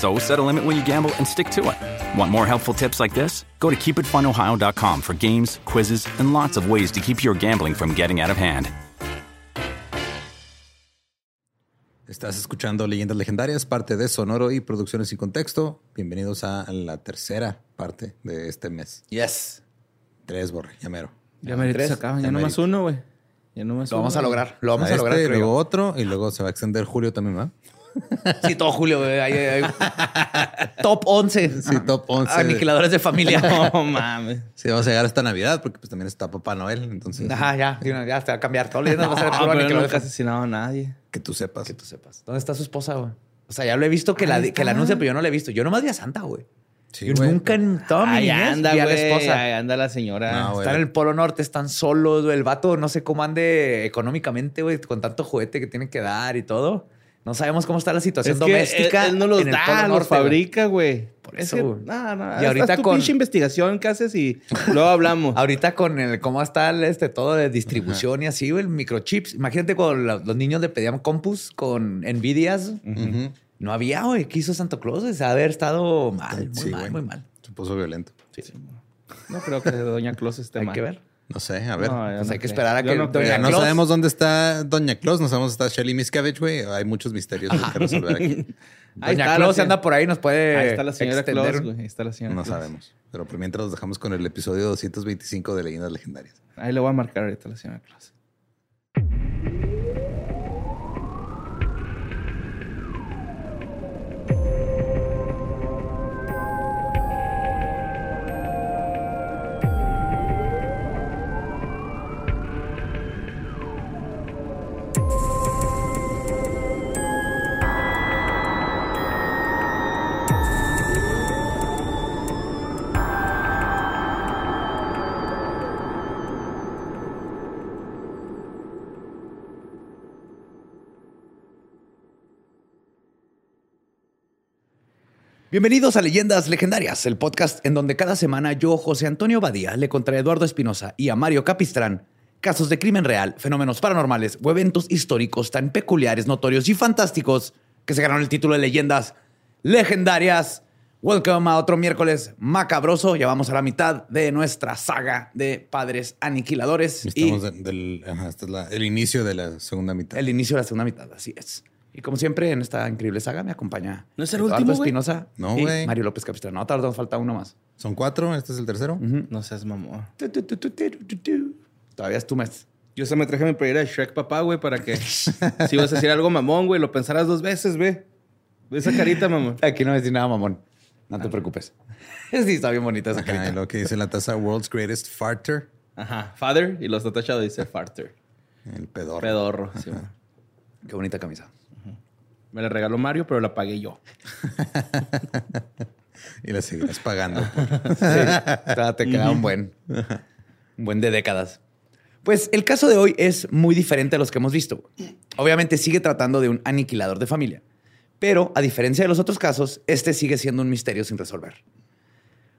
So set a limit when you gamble and stick to it. Want more helpful tips like this? Go to keepitfunohio.com for games, quizzes, and lots of ways to keep your gambling from getting out of hand. Estás escuchando Leyendas Legendarias, parte de Sonoro y Producciones sin Contexto. Bienvenidos a la tercera parte de este mes. Yes. Tres, borre, ya mero. Ya me tres. se acaban, ya Ya no más merito. uno, güey. Ya no más Lo uno, vamos a lograr. Lo vamos A a lograr. este, creo luego otro y luego se va a extender Julio también, ¿va? Sí, todo Julio. güey. Hay- hay- Top 11. Sí, top 11. Aniquiladores de familia. No mames. Sí, vamos a llegar hasta Navidad porque pues también está Papá Noel, entonces Ajá, ya. sí, Ya se va a cambiar. Todo leyendo va a ser No, puro pero nunca de asesinado a nadie. que tú sepas. Que tú sepas. ¿Dónde está su esposa, güey? O sea, ya lo he visto que, la, que la está. anuncia, pero yo no la he visto. Yo nomás vi a Santa, güey. Sí, yo güey. nunca en toda mi niñez anda, vi a la esposa. Ahí anda la señora. No, güey. Están en el Polo Norte, están solos, güey. El vato no sé cómo ande económicamente, güey, con tanto juguete que tiene que dar y todo. No sabemos cómo está la situación es que doméstica. él, él no los en el da, los fabrica, güey. Por Es eso, que-. No, no. Y ahorita haz tu con- pinche investigación que haces y luego hablamos. Ahorita con el cómo está el, este todo de distribución y así, güey, el microchips. Imagínate cuando la- los niños le pedían compus con Nvidias. No había, güey. ¿Qué hizo Santo Claus? O sea, haber estado mal, muy Sí, mal, muy mal. Se puso violento. No creo que Doña Claus esté Hay mal. que ver. No sé, a ver. No, Pues no hay que esperar a que no Doña creo. no Claus- sabemos dónde está Doña Claus, no sabemos dónde está Shelly Miscavige, güey. Hay muchos misterios que resolver aquí. Ahí Doña Claus se- anda por ahí, nos puede Ahí está la señora extender Claus, güey. Ahí está la señora No Claus. sabemos. Pero por mientras los dejamos con el episodio 225 de Leyendas Legendarias. Ahí le voy a marcar ahorita a la señora Claus. Bienvenidos a Leyendas Legendarias, el podcast en donde cada semana yo, José Antonio Badía, le contra Eduardo Espinosa y a Mario Capistrán casos de crimen real, fenómenos paranormales o eventos históricos tan peculiares, notorios y fantásticos que se ganaron el título de Leyendas Legendarias. Welcome a otro miércoles macabroso. Ya vamos a la mitad de nuestra saga de padres aniquiladores y Estamos de- del, ajá, este es la- el inicio de la segunda mitad. el inicio de la segunda mitad. Así es. Y como siempre, en esta increíble saga me acompaña ¿No es el Eduardo último? Espinosa No, güey. Mario López Capistrán. No, tardó, nos falta uno más. Son cuatro, este es el tercero. No seas mamón. Tu, tu, tu. Todavía es tu mes. Yo se me traje mi playera de Shrek, papá, güey, para que si vas a decir algo mamón, güey, lo pensaras dos veces, ve. Ve esa carita, mamón. Aquí no me decir nada, mamón. No te preocupes. Sí, está bien bonita esa Ajá, carita. lo que dice la taza World's Greatest Farter. Ajá. Father y los tachados dice farter. El pedorro. Pedorro. sí. Qué bonita camisa. Me la regaló Mario, pero la pagué yo. Y la seguirás pagando. Todavía te queda un buen, un buen de décadas. Pues el caso de hoy es muy diferente a los que hemos visto. Obviamente sigue tratando de un aniquilador de familia, pero a diferencia de los otros casos, este sigue siendo un misterio sin resolver.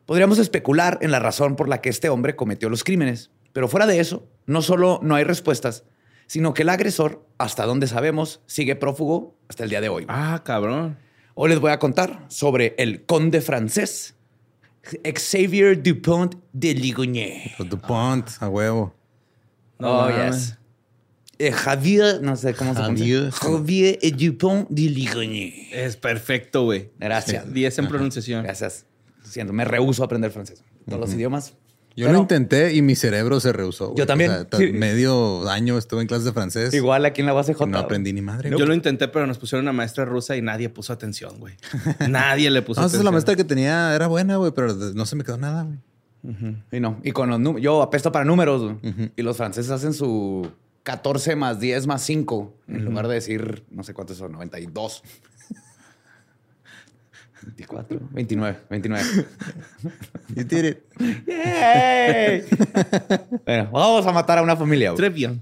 Podríamos especular en la razón por la que este hombre cometió los crímenes, pero fuera de eso, no solo no hay respuestas, sino que el agresor, hasta donde sabemos, sigue prófugo hasta el día de hoy. Ah, cabrón. Hoy les voy a contar sobre el conde francés Xavier Dupont de Ligonnès. Los DuPont, a huevo. No oh, yes. Eh, Javier, no sé cómo se Javier. pronuncia. Javier Dupont de Ligonnès. Es perfecto, güey. Gracias. 10 en pronunciación. Gracias. Siento, me rehuso a aprender francés. Todos los idiomas. Yo Pero lo intenté y mi cerebro se rehusó. güey. Yo también. O sea, ta- Sí. medio año estuve en clases de francés. Igual aquí en la base J. no aprendí ni madre. Yo lo intenté, pero nos pusieron una maestra rusa y nadie puso atención, güey. Nadie le puso No, esa es atención. la maestra que tenía, era buena, güey, pero no se me quedó nada, güey. Y no. Y con los números. Yo apesto para números. güey. Y los franceses hacen su 14 más 10 más 5. En lugar de decir, no sé cuántos son, 92. 24, 29, 29. You did it. ¡Yay! bueno, vamos a matar a una familia. bien.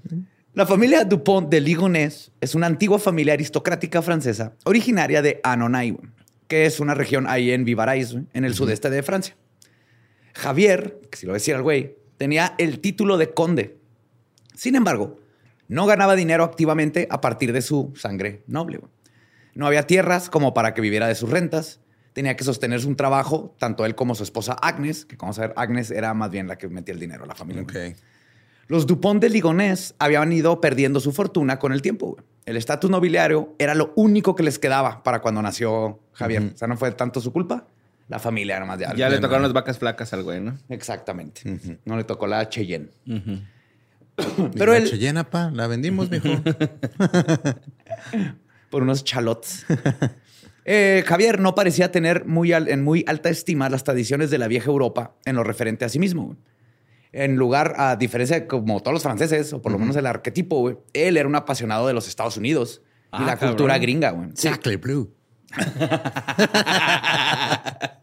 La familia Dupont de Ligonnès es una antigua familia aristocrática francesa originaria de Annonay, güey, que es una región ahí en Vivarais, en el sudeste de Francia. Javier, que si lo decía el güey, tenía el título de conde. Sin embargo, no ganaba dinero activamente a partir de su sangre noble. No había tierras como para que viviera de sus rentas. Tenía que sostener un trabajo, tanto él como su esposa Agnes, que como saber, Agnes era más bien la que metía el dinero a la familia. Los Dupont de Ligonnès habían ido perdiendo su fortuna con el tiempo. güey. El estatus nobiliario era lo único que les quedaba para cuando nació Javier. O sea, no fue tanto su culpa. La familia nomás ya. Ya le tocaron las vacas flacas al güey, ¿no? Exactamente. No le tocó la Cheyenne. Pero Pero la él- Cheyenne, pa, la vendimos, mijo. por unos chalots. Eh, Javier no parecía tener muy al- en muy alta estima las tradiciones de la vieja Europa en lo referente a sí mismo. En lugar, a diferencia de como todos los franceses, o por lo menos el arquetipo, él era un apasionado de los Estados Unidos y Ah, la cabrón. cultura gringa. güey. Sí. Exactly blue.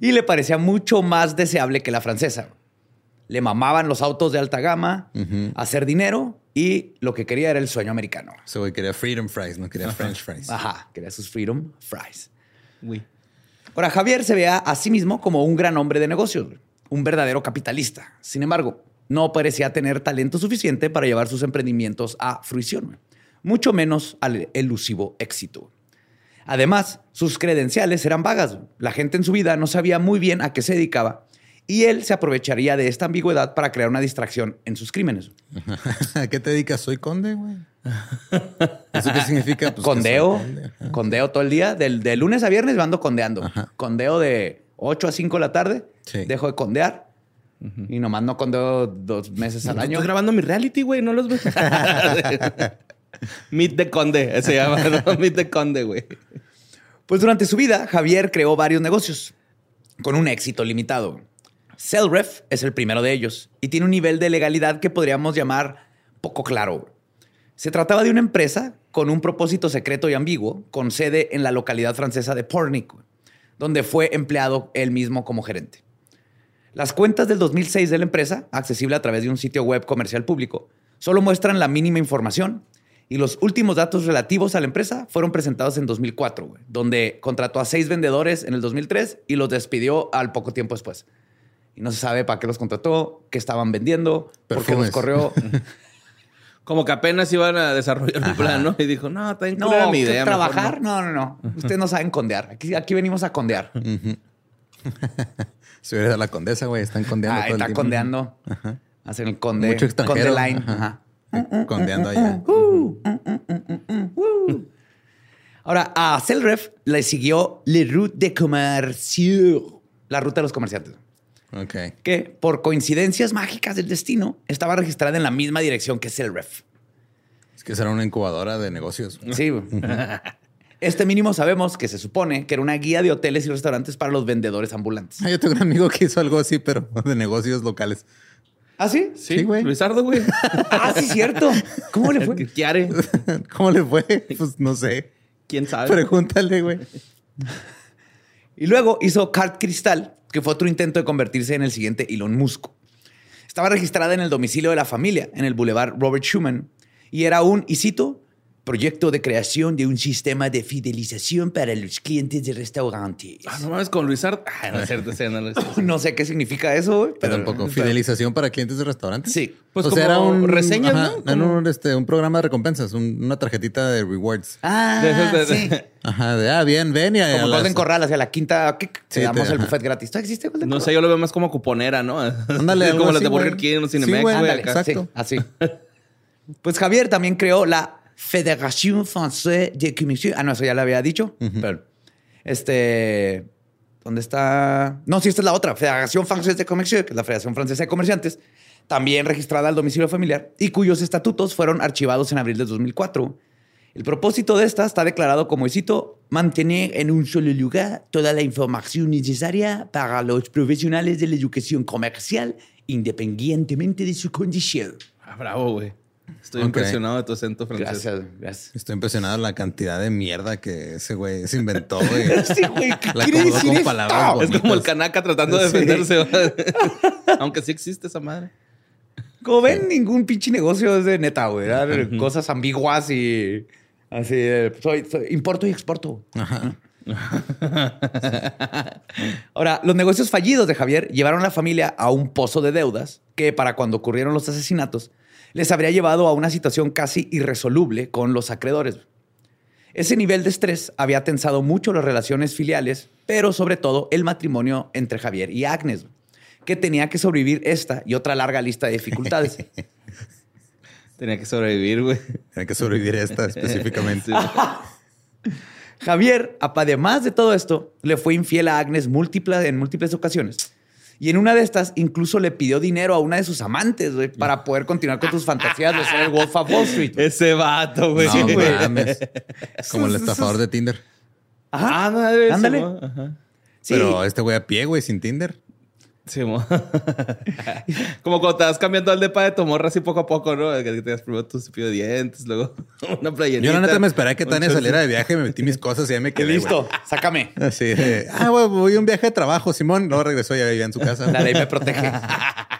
Y le parecía mucho más deseable que la francesa. Le mamaban los autos de alta gama, hacer dinero y lo que quería era el sueño americano. Güey quería freedom fries, no quería french fries. Ajá, quería sus freedom fries. Güey. Ahora, Javier se veía a sí mismo como un gran hombre de negocios, un verdadero capitalista. Sin embargo, no parecía tener talento suficiente para llevar sus emprendimientos a fruición, mucho menos al elusivo éxito. Además, sus credenciales eran vagas. La gente en su vida no sabía muy bien a qué se dedicaba y él se aprovecharía de esta ambigüedad para crear una distracción en sus crímenes. ¿A qué te dedicas? Soy conde, güey. ¿Eso qué significa? Pues condeo, condeo todo el día. Del, de lunes a viernes me ando condeando. Ajá. Condeo de 8 a 5 de la tarde. Sí. Dejo de condear. Y nomás no condeo dos meses al año. Estoy grabando mi reality, güey. No los ves. Meet the Conde. Se llama, ¿no? Meet the Conde, güey. Pues durante su vida, Javier creó varios negocios con un éxito limitado. Cellref es el primero de ellos y tiene un nivel de legalidad que podríamos llamar poco claro. Se trataba de una empresa con un propósito secreto y ambiguo, con sede en la localidad francesa de Pornic, donde fue empleado él mismo como gerente. Las cuentas del 2006 de la empresa, accesible a través de un sitio web comercial público, solo muestran la mínima información y los últimos datos relativos a la empresa fueron presentados en 2004, güey, donde contrató a seis vendedores en el 2003 y los despidió al poco tiempo después. Y no se sabe para qué los contrató, qué estaban vendiendo, por qué los corrió. Como que apenas iban a desarrollar un plan, ¿no? Y dijo, no, está bien no, culera mi idea. trabajar, no. no, no, Ustedes no saben condear. Aquí, aquí venimos a condear. Si hubiera la condesa, güey, están condeando Ah, todo el está tiempo. condeando. Hacen el conde. Mucho extranjero. Conde line. Ajá. Ajá. Condeando allá. Ahora, a Cellref le siguió Le Route de Commercio, la ruta de los comerciantes, Ok. que por coincidencias mágicas del destino estaba registrada en la misma dirección que Cellref. Es que será una incubadora de negocios. Sí. güey. Este mínimo sabemos que se supone que era una guía de hoteles y restaurantes para los vendedores ambulantes. Ah, yo tengo un amigo que hizo algo así, pero de negocios locales. ¿Ah, sí? Sí, Sí, güey. Luisardo, güey. Ah, sí, cierto. ¿Cómo le fue? Kiare. ¿Cómo le fue? Pues no sé. ¿Quién sabe? Pregúntale, güey. Y luego hizo Cart Cristal, que fue otro intento de convertirse en el siguiente Elon Musk. Estaba registrada en el domicilio de la familia, en el Boulevard Robert Schuman, y era un, y cito, proyecto de creación de un sistema de fidelización para los clientes de restaurantes. Ah, no mames, con Luis Art. Ah, no cierto, sé. No sé qué significa eso, güey, Pero pero tampoco. Fidelización para clientes de restaurantes. Sí. Pues o sea, era un reseñas, ajá, ¿no? era un, este, un programa de recompensas, un- una tarjetita de rewards. Ah, De esos de- sí. Ajá, de ah, bien, ven y a Como las- Golden Corral, hacia la quinta, ¿qué? Sí, te damos te- el buffet gratis. ¿Todavía existe Golden No Corral? sé, yo lo veo más como cuponera, ¿no? Ándale, como las de Burger. King, los Cinemex, güey, exacto. Sí, así. pues Javier también creó la Fédération Française de Commerce. Ah, no, eso ya lo había dicho. Pero, este, ¿dónde está? No, sí, esta es la otra. Fédération Française de Commerce, que es la Federación Francesa de Comerciantes, también registrada al domicilio familiar y cuyos estatutos fueron archivados en abril de 2004. El propósito de esta está declarado como, y cito, mantener en un solo lugar toda la información necesaria para los profesionales de la educación comercial, independientemente de su condición. Ah, bravo, güey. Estoy impresionado de tu acento francés. Gracias, gracias. Estoy impresionado de la cantidad de mierda que ese güey se inventó, güey. Sí, güey, ¿qué La quiere acomodó decir con Es como el canaca tratando de defenderse. Aunque sí existe esa madre. Como ven, ningún pinche negocio es de neta, güey. Cosas ambiguas y así. de, Soy, soy- importo y exporto. Ahora, los negocios fallidos de Javier llevaron a la familia a un pozo de deudas que para cuando ocurrieron los asesinatos les habría llevado a una situación casi irresoluble con los acreedores. Ese nivel de estrés había tensado mucho las relaciones filiales, pero sobre todo el matrimonio entre Javier y Agnes, que tenía que sobrevivir esta y otra larga lista de dificultades. Tenía que sobrevivir, güey. Hay que sobrevivir a esta específicamente. Javier, además de todo esto, le fue infiel a Agnes múltiples, en múltiples ocasiones. Y en una de estas incluso le pidió dinero a una de sus amantes, güey, para poder continuar con sus fantasías de ser el Wolf of Wall Street. Ese vato, güey. No Sí, güey. mames. Como el estafador de Tinder. Ajá. Ándale. Ándale. Ajá. Sí. Pero este güey a pie, güey, sin Tinder. Simón. Como cuando te vas cambiando al depa de tu morra así poco a poco, ¿no? Que te das primero tu cepillo de dientes, luego una playerita. Yo la neta me esperé que Tania saliera de viaje, me metí mis cosas y ya me quedé. listo, sácame. Así ah, güey, voy a un viaje de trabajo, Simón. Luego regresó, ya vivía en su casa. La ley me protege.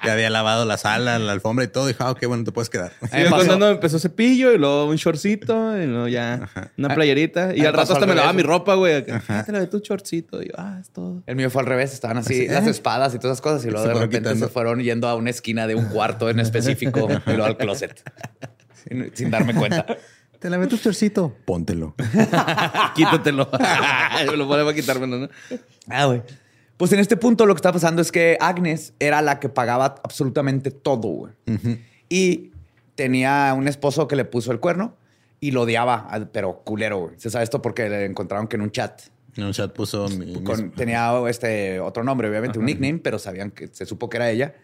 Ya había lavado la sala, la alfombra y todo. Y dijo, ah, ok, bueno, te puedes quedar. Sí, me me pasó. contando, empezó cepillo y luego un shortcito y luego ya una playerita. Y al rato hasta al me lavaba mi ropa, güey. Ah, te lavé tu shortcito. Y yo, ah, es todo. El mío fue al revés, estaban así las espadas y todas esas cosas y luego Se de repente quitando. se fueron yendo a una esquina de un cuarto en específico y luego al closet. Sin, sin darme cuenta. Te lavé tu chorcito. Póntelo. Quítatelo. me lo pone para quitármelo, ¿no? Ah, güey. Pues en este punto lo que está pasando es que Agnes era la que pagaba absolutamente todo, güey. Y tenía un esposo que le puso el cuerno y lo odiaba, pero culero, güey. Se sabe esto porque le encontraron que en un chat En un chat puso mi. con- mis- tenía este otro nombre, obviamente, un nickname, pero sabían que se supo que era ella.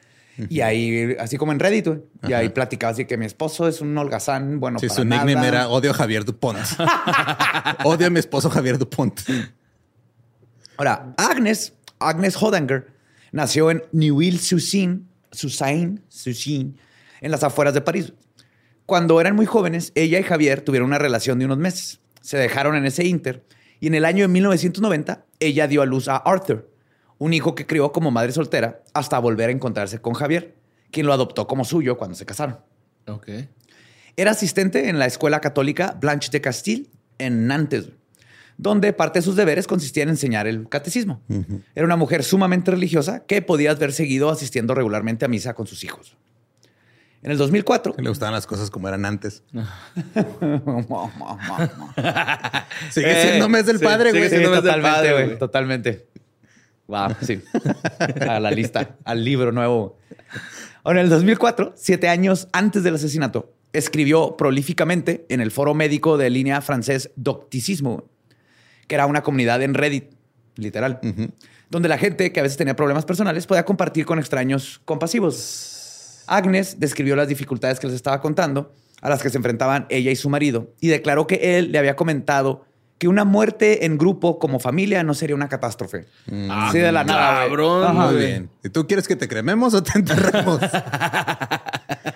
Y ahí, así como en Reddit, güey. Y ahí platicaba así que mi esposo es un holgazán, bueno, Sí, para su nickname era Odio a Javier Dupont. Odio a mi esposo Javier Dupont. Ahora, Agnes, Agnes Hodanger, nació en Susin, en las afueras de París. Cuando eran muy jóvenes, ella y Javier tuvieron una relación de unos meses. Se dejaron en ese inter y en el año de 1990 ella dio a luz a Arthur, un hijo que crió como madre soltera hasta volver a encontrarse con Javier, quien lo adoptó como suyo cuando se casaron. Ok. Era asistente en la escuela católica Blanche de Castille en Nantes, donde parte de sus deberes consistía en enseñar el catecismo. Era una mujer sumamente religiosa que podías ver seguido asistiendo regularmente a misa con sus hijos. En el 2004, Le gustaban las cosas como eran antes. Sigue Eh, siendo mes del sí, padre, sigue güey. Sí, siendo mes del totalmente, padre, güey. güey. Totalmente. Wow, sí. A la lista, al libro nuevo. Ahora, en el 2004, siete años antes del asesinato, escribió prolíficamente en el foro médico de línea francés Docticismo, que era una comunidad en Reddit, literal, donde la gente que a veces tenía problemas personales podía compartir con extraños compasivos. Agnes describió las dificultades que les estaba contando, a las que se enfrentaban ella y su marido, y declaró que él le había comentado que una muerte en grupo como familia no sería una catástrofe. Así de la nada. cabrón, Ajá. Muy bien. ¿Y tú quieres que te crememos o te enterremos?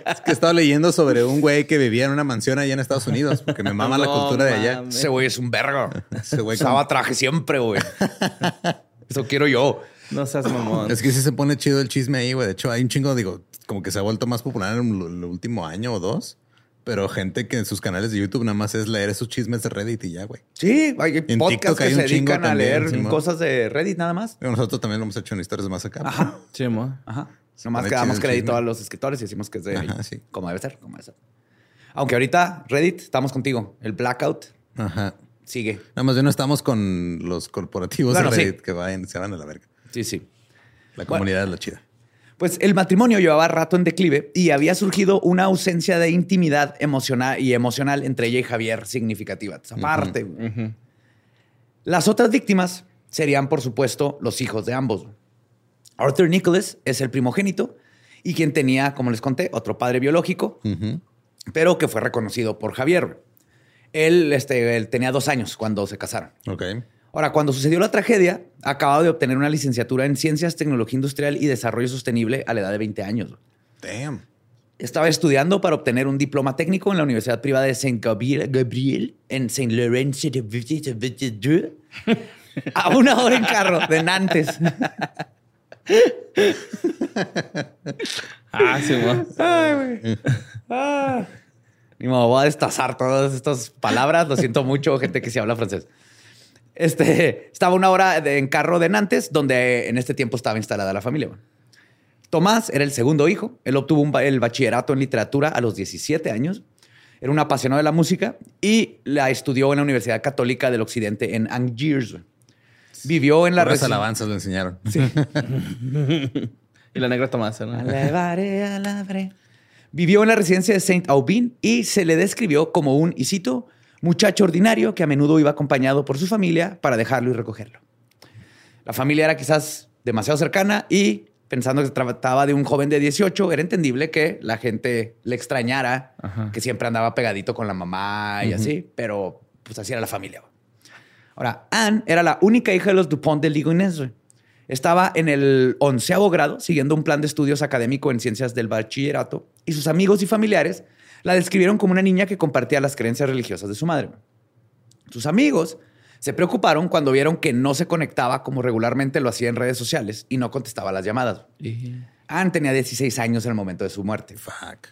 es que estaba leyendo sobre un güey que vivía en una mansión allá en Estados Unidos, porque me mama la cultura de allá. Ese güey es un vergo. Ese güey Usaba traje siempre, güey. Eso quiero yo. No seas mamón. Es que sí se pone chido el chisme ahí, güey. De hecho, hay un chingo, digo, como que se ha vuelto más popular en el último año o dos. Pero gente que en sus canales de YouTube nada más es leer esos chismes de Reddit y ya, güey. Sí, hay En podcasts que hay un se chingo dedican a también, leer cosas de Reddit nada más. Pero Nosotros también lo hemos hecho en historias más acá. Ajá. Sí, mo. Ajá. Nomás pone que damos crédito chisme. a los escritores y decimos que es de Ajá, sí. como debe ser, como debe ser. Aunque ahorita Reddit, estamos contigo. El blackout Ajá. sigue. Nada más bien no estamos con los corporativos Bueno, de sí. Reddit que vayan, se van a la verga. Sí, sí. La comunidad es la chida. Pues el matrimonio llevaba rato en declive y había surgido una ausencia de intimidad emocional y emocional entre ella y Javier significativa. Esa parte. güey. Las otras víctimas serían, por supuesto, los hijos de ambos. Arthur Nicholas es el primogénito y quien tenía, como les conté, otro padre biológico, pero que fue reconocido por Javier. Él, este, él tenía dos años cuando se casaron. Ok. Ahora, cuando sucedió la tragedia, acababa de obtener una licenciatura en Ciencias, Tecnología Industrial y Desarrollo Sostenible a la edad de 20 años. Damn. Estaba estudiando para obtener un diploma técnico en la Universidad Privada de Saint Gabriel, Gabriel en Saint Laurent de a una hora en carro de Nantes. Ah, sí, mo. Ah. Ni modo, voy a destazar todas estas palabras. Lo siento mucho, gente que sí habla francés. Este, estaba una hora de- en carro de Nantes, donde en este tiempo estaba instalada la familia. Tomás era el segundo hijo. Él obtuvo un el bachillerato en literatura a los 17 años. Era un apasionado de la música y la estudió en la Universidad Católica del Occidente en Angers. Vivió en la Las alabanzas lo enseñaron. Y la negra Tomasa, ¿no? Alabaré, alabaré. Vivió en la residencia de Saint Aubin y se le describió como un, y cito, muchacho ordinario que a menudo iba acompañado por su familia para dejarlo y recogerlo. La familia era quizás demasiado cercana y pensando que se trataba de un joven de 18, era entendible que la gente le extrañara, Ajá. que siempre andaba pegadito con la mamá y así, pero pues así era la familia. Ahora, Anne era la única hija de los Dupont de Ligonnès. Estaba en el onceavo grado, siguiendo un plan de estudios académico en ciencias del bachillerato, y sus amigos y familiares la describieron como una niña que compartía las creencias religiosas de su madre. Sus amigos se preocuparon cuando vieron que no se conectaba como regularmente lo hacía en redes sociales y no contestaba las llamadas. Anne tenía 16 años en el momento de su muerte. Fuck.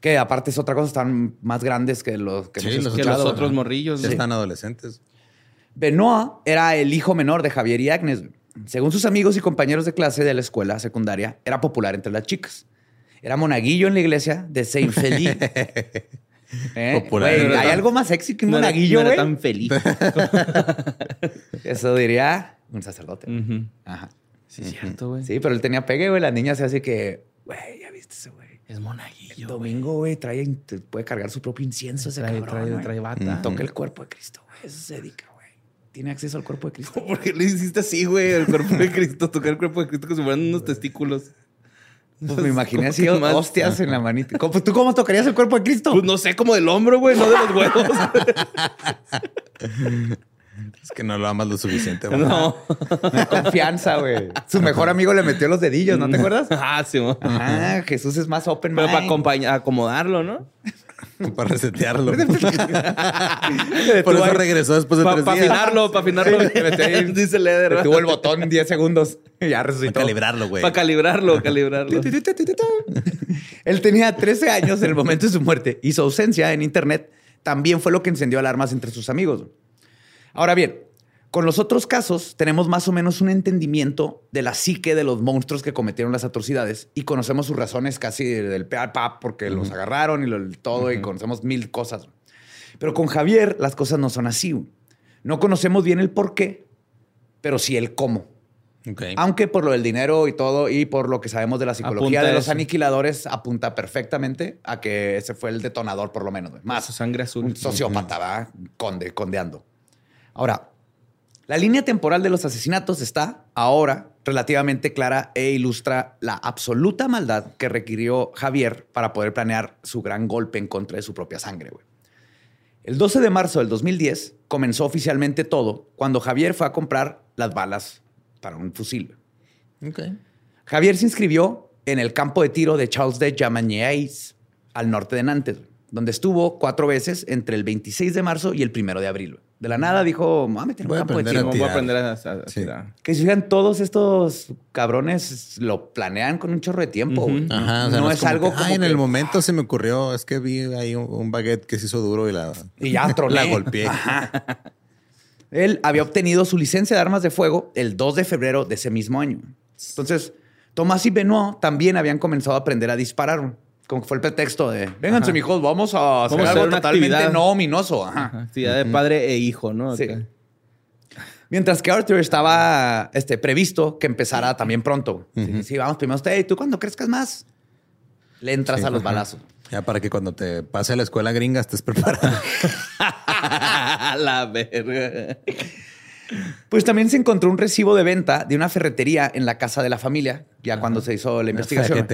Que aparte es otra cosa, están más grandes que los que Sí, hemos los Que los otros morrillos. Ya están adolescentes. Benoit era el hijo menor de Javier y Agnes. Según sus amigos y compañeros de clase de la escuela secundaria, era popular entre las chicas. Era monaguillo en la iglesia de Saint Feliz. ¿Eh? Popular. No ¿Hay tan- algo más sexy que un No era, monaguillo, no era tan feliz. Eso diría un sacerdote. Ajá. Sí, es cierto, güey. Sí, pero él tenía pegue, güey. La niña se hace que, güey, ya viste ese güey. Es monaguillo. El domingo, güey, trae, puede cargar su propio incienso ese Trae- cabrón, trae- trae bata. Toca el cuerpo de Cristo, güey. Eso se dedica, güey. Tiene acceso al cuerpo de Cristo. ¿Por qué le hiciste así, güey? El cuerpo de Cristo, tocar el cuerpo de Cristo como si fueran unos testículos. Pues me imaginé ¿Cómo así, más? hostias en la manita. ¿Cómo- ¿Tú cómo tocarías el cuerpo de Cristo? Pues no sé, como del hombro, güey, no de los huevos. Es que no lo amas lo suficiente. güey. no. Confianza, güey. Su mejor amigo le metió los dedillos, ¿no te acuerdas? Ah, sí. Ah, Jesús es más open Pero para acompañar, acomodarlo, ¿no? Para resetearlo. Por eso regresó después de Para tres días. afinarlo, para afinarlo. Dice Leder, Le tuvo el botón en 10 segundos y ya Para resucitó. calibrarlo, güey. Para calibrarlo, calibrarlo. Él tenía 13 años en el momento de su muerte y su ausencia en Internet también fue lo que encendió alarmas entre sus amigos. Ahora bien, con los otros casos tenemos más o menos un entendimiento de la psique de los monstruos que cometieron las atrocidades y conocemos sus razones casi del pe al pa porque los agarraron y lo, todo y conocemos mil cosas. Pero con Javier las cosas no son así. No conocemos bien el por qué, pero sí el cómo. Aunque por lo del dinero y todo y por lo que sabemos de la psicología Apunta de los eso. aniquiladores, apunta perfectamente a que ese fue el detonador, por lo menos. Más Su sangre azul. un sociópata, ¿verdad? Conde, condeando. Ahora, la línea temporal de los asesinatos está ahora relativamente clara e ilustra la absoluta maldad que requirió Javier para poder planear su gran golpe en contra de su propia sangre. El 12 de marzo del 2010 comenzó oficialmente todo cuando Javier fue a comprar las balas para un fusil. Ok. Javier se inscribió en el campo de tiro de Charles de Jamaniais, al norte de Nantes. donde estuvo cuatro veces entre el 26 de marzo y el 1 de abril. De la nada dijo, me voy a meter un campo de tiro. Voy a aprender a, a- a Sí. tirar. Que si vean todos estos cabrones lo planean con un chorro de tiempo. Ajá, o sea, no, no, es, como algo que, como "Ay, en que- el momento se me ocurrió, es que vi ahí un, un baguette que se hizo duro y la, Y ya troné. la golpeé. Él había obtenido su licencia de armas de fuego el 2 de febrero de ese mismo año. Entonces, Tomás y Benoit también habían comenzado a aprender a disparar. Como que fue el pretexto de, vénganse, mijos, vamos a hacer Vamos a algo hacer totalmente actividad". no ominoso. Ajá. Actividad de padre e hijo, ¿no? Sí. Mientras que Arthur estaba este, previsto que empezara también pronto. Sí, sí, vamos primero usted. ¿Y tú cuando crezcas más? Le entras Sí, a los ajá. balazos. Ya para que cuando te pase a la escuela gringa estés preparado. la verga. Pues también se encontró un recibo de venta de una ferretería en la casa de la familia, ya cuando se hizo la investigación.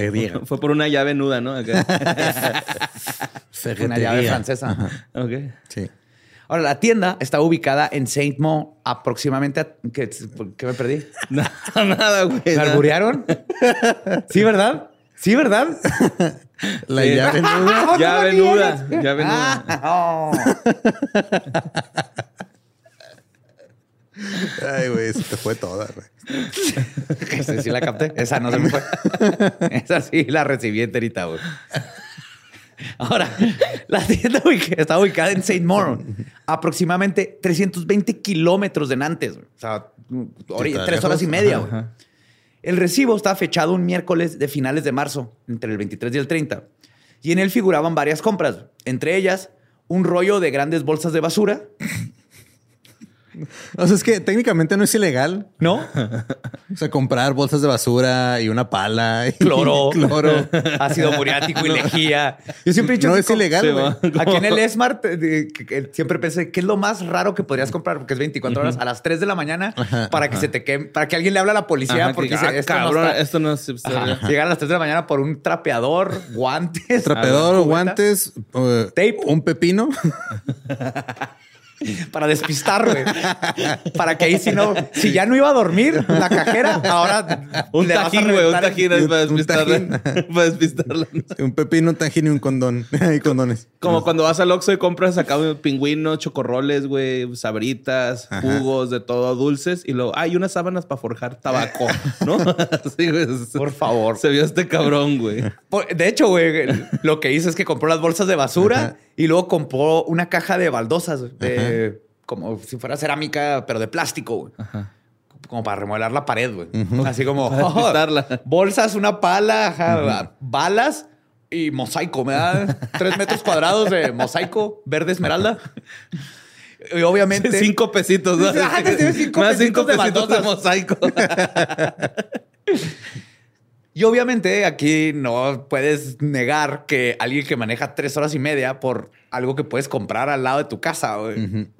Fue por una llave nuda, ¿no? Acá. Una llave Ferretería. francesa. ok. Sí. Ahora, la tienda está ubicada en Saint Mo, aproximadamente. a- ¿Qué, qué me perdí? Nada, nada, güey. ¿Me alburearon? sí, ¿verdad? Sí, ¿verdad? La Sí. llave nuda. Llave nuda. Llave nuda. Ah, Ay, güey, se te fue toda, güey. Esa sí la capté. Esa no se me fue. Esa sí la recibí enterita, güey. Ahora, la tienda está ubicada en Saint Mauro, aproximadamente 320 kilómetros de Nantes. güey. O sea, tres horas y media. Ajá, güey. El recibo está fechado un miércoles de finales de marzo, entre el 23 y el 30. Y en él figuraban varias compras, entre ellas un rollo de grandes bolsas de basura, O sea, es que técnicamente no es ilegal. ¿no? O sea, comprar bolsas de basura y una pala. Y Cloro, cloro. ácido muriático y lejía. Yo siempre he dicho No que es ilegal, güey. Aquí en el Smart eh, siempre pensé que es lo más raro que podrías comprar porque es 24 horas a las 3 de la mañana para que se te queme, para que alguien le hable a la policía Ajá, porque que- dice, ah, esto cabrón, no está- esto no es... Ajá. Llegan a las 3 de la mañana por un trapeador, guantes, Trapeador, guantes, eh, Tape. un pepino. para despistar, güey. para que ahí si no, si ya no iba a dormir la cajera, ahora Un le tajín, güey, un tajín un- para un despistarla. para despistarla. un pepino, un tajín y un condón. y condones. Como cuando vas al Oxxo y compras acá un pingüino, chocorroles, güey, sabritas, jugos, de todo, dulces. Y luego, hay unas sábanas para forjar tabaco, ¿no? Sí, güey. Por favor. Se vio este cabrón, güey. Por- De hecho, güey, lo que hizo es que compró las bolsas de basura Ajá. Y luego compró una caja de baldosas, de, como si fuera cerámica, pero de plástico, güey. Como para remodelar la pared, güey. Así como oh, bolsas, una pala, ajá, balas y mosaico. Me da tres metros cuadrados de mosaico verde esmeralda. Y obviamente. Cinco pesitos, ¿no? Ah, te tienes cinco Más cinco pesitos de de mosaico. Y obviamente aquí no puedes negar que alguien que maneja tres horas y media por algo que puedes comprar al lado de tu casa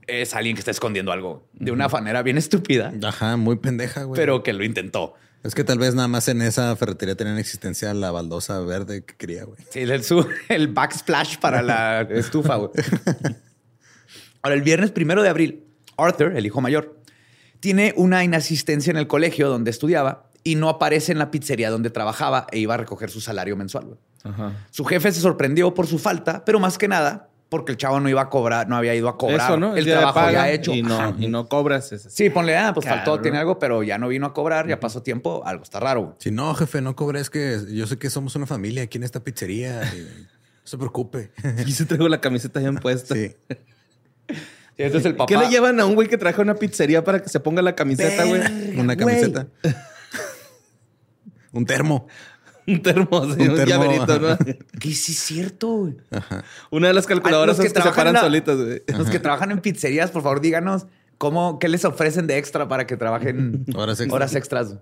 es alguien que está escondiendo algo de una manera bien estúpida, Ajá, muy pendeja, güey. pero que lo intentó. Es que tal vez nada más en esa ferretería tenían existencia la baldosa verde que quería, güey. Sí, el, el backsplash para la estufa. güey. Ahora, el viernes primero de abril, Arthur, el hijo mayor, tiene una inasistencia en el colegio donde estudiaba y no aparece en la pizzería donde trabajaba e iba a recoger su salario mensual. Ajá. Su jefe se sorprendió por su falta, pero más que nada porque el chavo no iba a cobrar, no había ido a cobrar Eso, ¿no? el de trabajo ya hecho. Y no, y no cobras ese. Sí, ponle, ah, pues faltó, tiene algo, pero ya no vino a cobrar, ya pasó tiempo, algo está raro. Si no, jefe, no cobré, es que yo sé que somos una familia aquí en esta pizzería. y no se preocupe. Y se traigo la camiseta bien puesta. Sí. Y entonces el papá. ¿Qué le llevan a un güey que trabaja en una pizzería para que se ponga la camiseta, güey? Una güey. Un termo. Un termo, así, Un un, termo, llaverito, ¿no? Que sí es cierto, güey. Una de las calculadoras que, se paran la- solitas, güey. Los que trabajan en pizzerías, por favor, díganos cómo, qué les ofrecen de extra para que trabajen Horas extras. horas extras.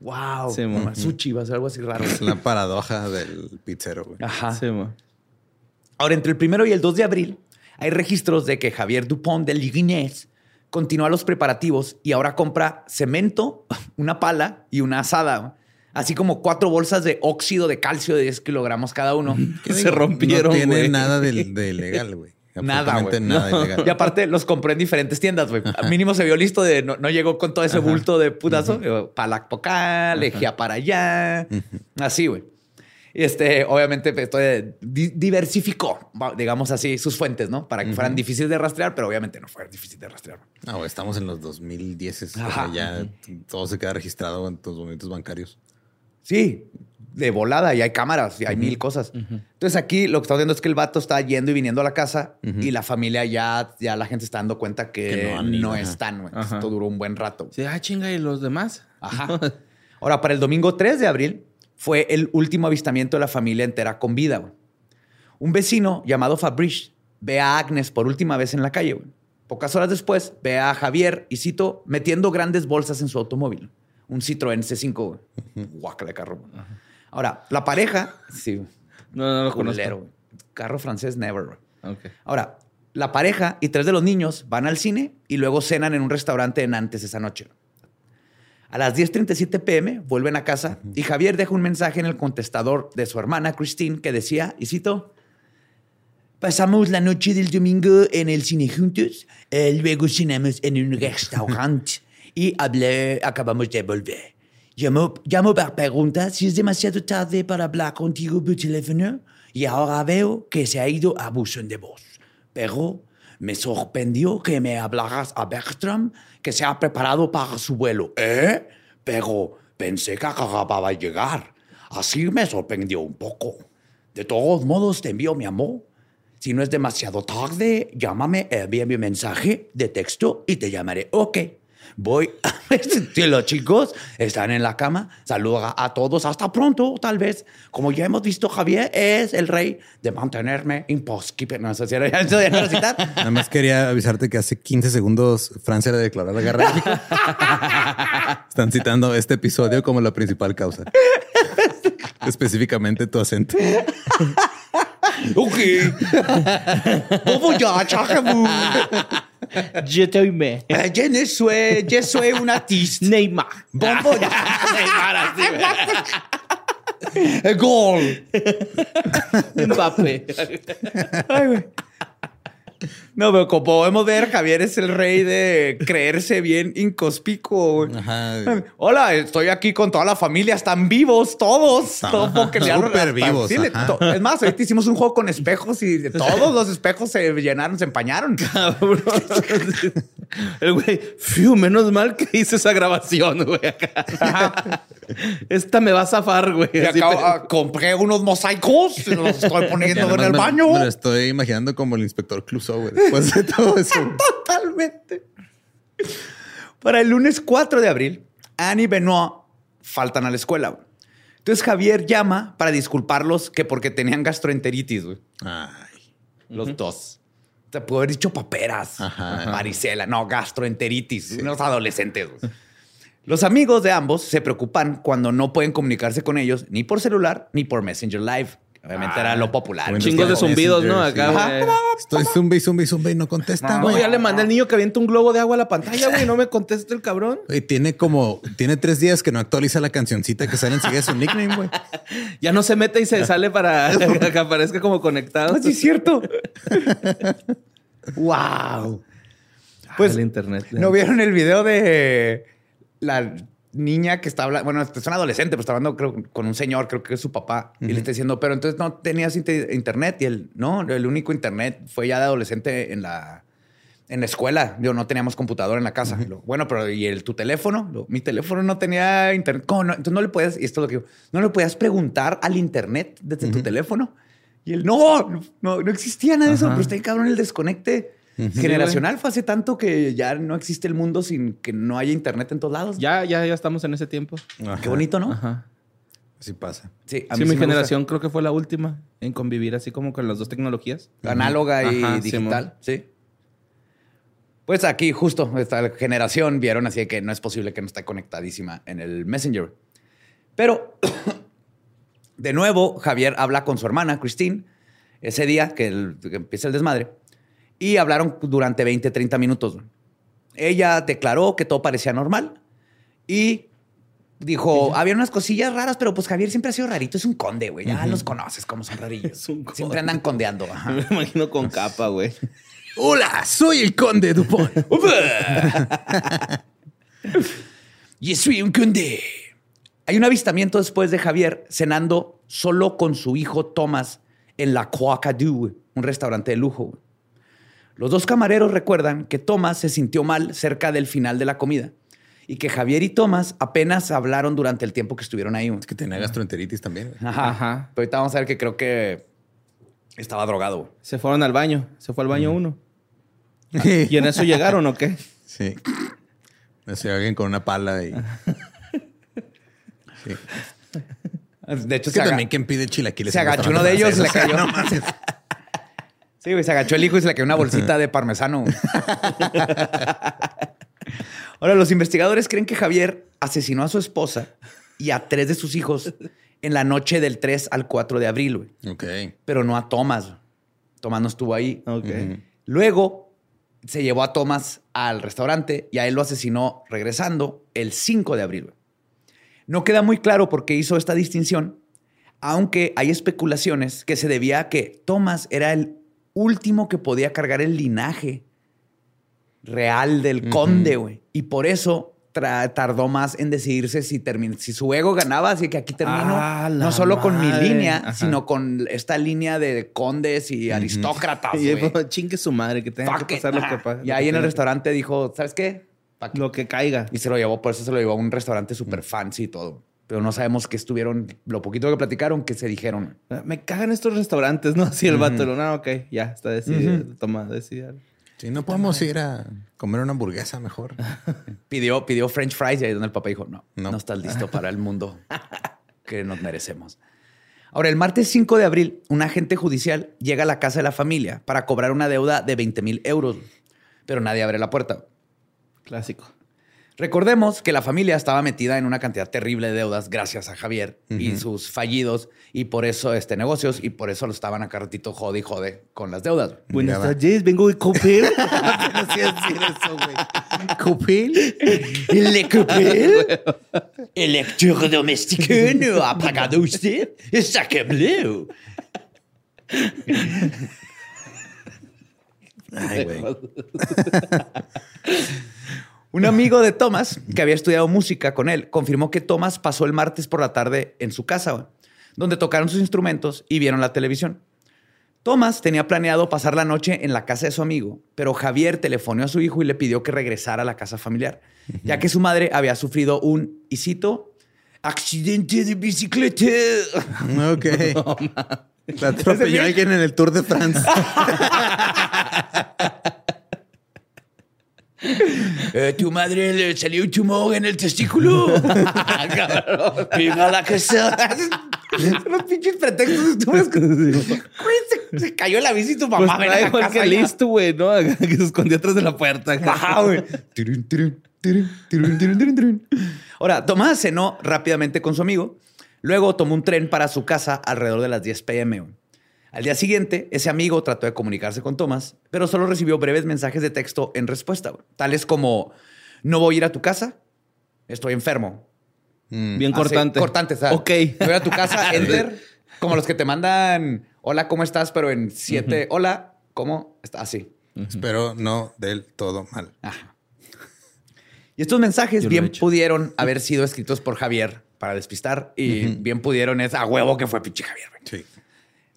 Wow. Sí. Sushi va a ser algo así raro. Es la paradoja del pizzero, güey. Ajá. Sí. Ahora, entre el primero y el 2 de abril, hay registros de que Javier Dupont de Lignes continúa los preparativos y ahora compra cemento, una pala y una asada, así como cuatro bolsas de óxido de calcio de 10 kilogramos cada uno. Que se rompieron, No tiene nada de, de ilegal, güey. Nada, Absolutamente güey. nada ilegal. Y aparte los compró en diferentes tiendas, güey. Mínimo se vio listo de no, no llegó con todo ese bulto de putazo. Acá, lejía para allá. Así, güey. Este, obviamente, pues, esto, eh, di- diversificó, digamos así, sus fuentes, ¿no? Para que fueran difíciles de rastrear, pero obviamente no fueran difíciles de rastrear. No, estamos en los 2010. o sea, Ajá. ya todo se queda registrado en tus movimientos bancarios. Sí, de volada y hay cámaras y hay mil cosas. Entonces aquí lo que está viendo es que el vato está yendo y viniendo a la casa y la familia ya, ya la gente está dando cuenta que, Que no están. Esto duró un buen rato. Sí, ah, chinga, ¿y los demás? Ajá. Ahora, para el domingo 3 de abril fue el último avistamiento de la familia entera con vida. Un vecino llamado Fabrice ve a Agnes por última vez en la calle. Pocas horas después ve a Javier, y cito, metiendo grandes bolsas en su automóvil. Un Citroën C5. güey. Guácala de carro. güey. Ahora, la pareja... Sí, No, no lo culero, conozco. Carro francés, never. güey. Ok. Ahora, la pareja y tres de los niños van al cine y luego cenan en un restaurante en antes esa noche. A las 10.37 pm vuelven a casa y Javier deja un mensaje en el contestador de su hermana Christine que decía, y cito, pasamos la noche del domingo en el cine juntos, eh, luego cenamos en un restaurante y hablé, acabamos de volver. Llamo, llamo para preguntar si es demasiado tarde para hablar contigo por teléfono y ahora veo que se ha ido a de voz. Pero me sorprendió que me hablaras a Bertram que se ha preparado para su vuelo. ¿Eh? Pero pensé que acababa de llegar. Así me sorprendió un poco. De todos modos, te envío mi amor. Si no es demasiado tarde, llámame, envíame un mensaje de texto y te llamaré. Ok. Voy a ver si los chicos están en la cama. Saluda a todos. Hasta pronto, tal vez. Como ya hemos visto, Javier es el rey de mantenerme imposible. No sé si era eso de citar. Nada más quería avisarte que hace 15 segundos Francia le declaró la guerra a México. Están citando este episodio como la principal causa. Específicamente tu acento. Ok. Je t'aime. Eh, Je ne suis, je suis un artiste. Neymar. Bon voyage. Eh, Gol. Mbappé. Ay, güey. No, pero como podemos ver, Javier es el rey de creerse bien. Ajá. Hola, estoy aquí con toda la familia. Están vivos todos. Todo porque Súper vivos, sí, es más, ahorita hicimos un juego con espejos y todos los espejos se llenaron, se empañaron. Cabrón. El güey, fiu, menos mal que hice esa grabación, güey. Esta me va a zafar, güey. Acabo- ah, compré unos mosaicos y los estoy poniendo en el me- baño. Me lo estoy imaginando como el inspector Clouseau, güey. Después de todo eso. Totalmente. Para el lunes 4 de abril, Annie y Benoit faltan a la escuela. güey. Entonces Javier llama para disculparlos que porque tenían gastroenteritis, güey. Ay. Los dos. Te pudo haber dicho paperas, Ajá. varicela, no, gastroenteritis, unos adolescentes. Los amigos de ambos se preocupan cuando no pueden comunicarse con ellos ni por celular ni por Messenger Live. Obviamente era lo popular. Chingos de zumbidos, ¿no? Acá, güey. Estoy zumbi, zumbi, zumbi y no contesta, No, güey. ya le mandé al niño que avienta un globo de agua a la pantalla, güey. No me contesta el cabrón. Y tiene como, tiene tres días que no actualiza la cancioncita que sale enseguida de su nickname, güey. Ya no se mete y se sale para que aparezca como conectado. Ah, sí, es cierto. wow. Pues el internet. ¿No vieron el video de la niña que está hablando? Bueno, es un adolescente, pero está hablando creo, con un señor, creo que es su papá, y le está diciendo, pero entonces no tenías inte- internet. Y él, no, el único internet fue ya de adolescente en la, en la escuela. Yo no teníamos computadora en la casa. Lo, bueno, pero ¿y el, tu teléfono? Lo, Mi teléfono no tenía internet. ¿Cómo no? Entonces no le puedes, y esto es lo que digo, no le podías preguntar al internet desde tu teléfono. Y él, no, no, no, existía nada de eso, pero está cabrón el desconecte. Generacional fue hace tanto que ya no existe el mundo sin que no haya internet en todos lados. Ya, ya, ya estamos en ese tiempo. Qué bonito, ¿no? Ajá. Así pasa. Sí, a Sí, mí mi me generación creo que fue la última en convivir así como con las dos tecnologías. Análoga y Ajá, digital, sí. Pues aquí justo esta generación vieron así de que no es posible que no esté conectadísima en el Messenger. Pero de nuevo Javier habla con su hermana Christine ese día que, el- que empieza el desmadre y hablaron durante 20, 30 minutos. Ella declaró que todo parecía normal y dijo, había unas cosillas raras, pero pues Javier siempre ha sido rarito, es un conde, güey. Ya los conoces como son rarillos. Es un conde. Siempre andan condeando. ajá. Me imagino con capa, güey. Hola, soy el conde Dupont. Yo soy un conde. Hay un avistamiento después de Javier cenando solo con su hijo Thomas en la Quacadoo, un restaurante de lujo. Los dos camareros recuerdan que Thomas se sintió mal cerca del final de la comida y que Javier y Thomas apenas hablaron durante el tiempo que estuvieron ahí. Es que tenía gastroenteritis también. Ajá. Ajá. Pero ahorita vamos a ver que creo que estaba drogado. Se fueron al baño. Se fue al baño uno. ¿Y en eso llegaron o qué? Sí. Sé, alguien con una pala y. Sí. De hecho, Es que se, también quien pide chilaquiles. se agachó uno de ellos, le cayó. No mames. Sí, güey, se agachó el hijo y se le cayó una bolsita de parmesano. Ahora, los investigadores creen que Javier asesinó a su esposa y a tres de sus hijos en la noche del 3 al 4 de abril, güey. Ok. Pero no a Thomas. Thomas no estuvo ahí. Ok. Luego se llevó a Thomas al restaurante y a él lo asesinó regresando el 5 de abril. güey. No queda muy claro por qué hizo esta distinción, aunque hay especulaciones que se debía a que Thomas era el último que podía cargar el linaje real del conde, güey. Y por eso tardó más en decidirse si, si su ego ganaba, así que aquí termino Ah, no solo con mi línea, Ajá. sino con esta línea de condes y aristócratas. Pues, chingue su madre, que tenga Fuck que it. pasar lo Ajá. que pasa. Y ahí en el restaurante dijo, ¿sabes qué? Lo que caiga. Y se lo llevó, por eso se lo llevó a un restaurante súper fancy y todo. Pero no sabemos qué estuvieron, lo poquito que platicaron, que se dijeron. Me cagan estos restaurantes, ¿no? Así el vato, no, ok, ya está decidido. Toma, decidido. Sí, no podemos ir a comer una hamburguesa mejor. Pidió, pidió French fries y ahí es donde el papá dijo, no, no, No. estás listo para el mundo que nos merecemos. Ahora, el martes 5 de abril, un agente judicial llega a la casa de la familia para cobrar una deuda de 20 mil euros, pero nadie abre la puerta. Clásico. Recordemos que la familia estaba metida en una cantidad terrible de deudas gracias a Javier y sus fallidos y por eso este negocios y por eso lo estaban a ratito jode y jode con las deudas. Buenas tardes, vengo de comer. no sé decir eso, güey. ¿Cupil? ¿Le coupé? Electrodoméstico no ha pagado usted. Sáquenlo. Ay, güey. Un amigo de Thomas, que había estudiado música con él, confirmó que Thomas pasó el martes por la tarde en su casa, donde tocaron sus instrumentos y vieron la televisión. Thomas tenía planeado pasar la noche en la casa de su amigo, pero Javier telefonó a su hijo y le pidió que regresara a la casa familiar, ya que su madre había sufrido un, y cito, accidente de bicicleta. Ok. La atropelló alguien en el Tour de France. Eh, tu madre le salió un tumor en el testículo. Cabrón. La casa. Los pinches pretextos estúpidos. Se, se cayó la bici y tu Pues mamá ven a trae la igual casa. que listo, güey, ¿no? que se escondió atrás de la puerta. Ajá, güey. Ahora, Tomás cenó rápidamente con su amigo. Luego tomó un tren para su casa alrededor de las 10 pm. Al día siguiente, ese amigo trató de comunicarse con Tomás, pero solo recibió breves mensajes de texto en respuesta, tales como: No voy a ir a tu casa, estoy enfermo. Bien Así, cortante. cortante, ¿sabes? Ok. Voy a tu casa, enter. como los que te mandan: Hola, ¿cómo estás? Pero en siete, hola, ¿cómo estás? Así. Espero no del todo mal. Ajá. Y estos mensajes he bien pudieron haber sido escritos por Javier para despistar y bien pudieron es a huevo que fue pinche Javier. Sí.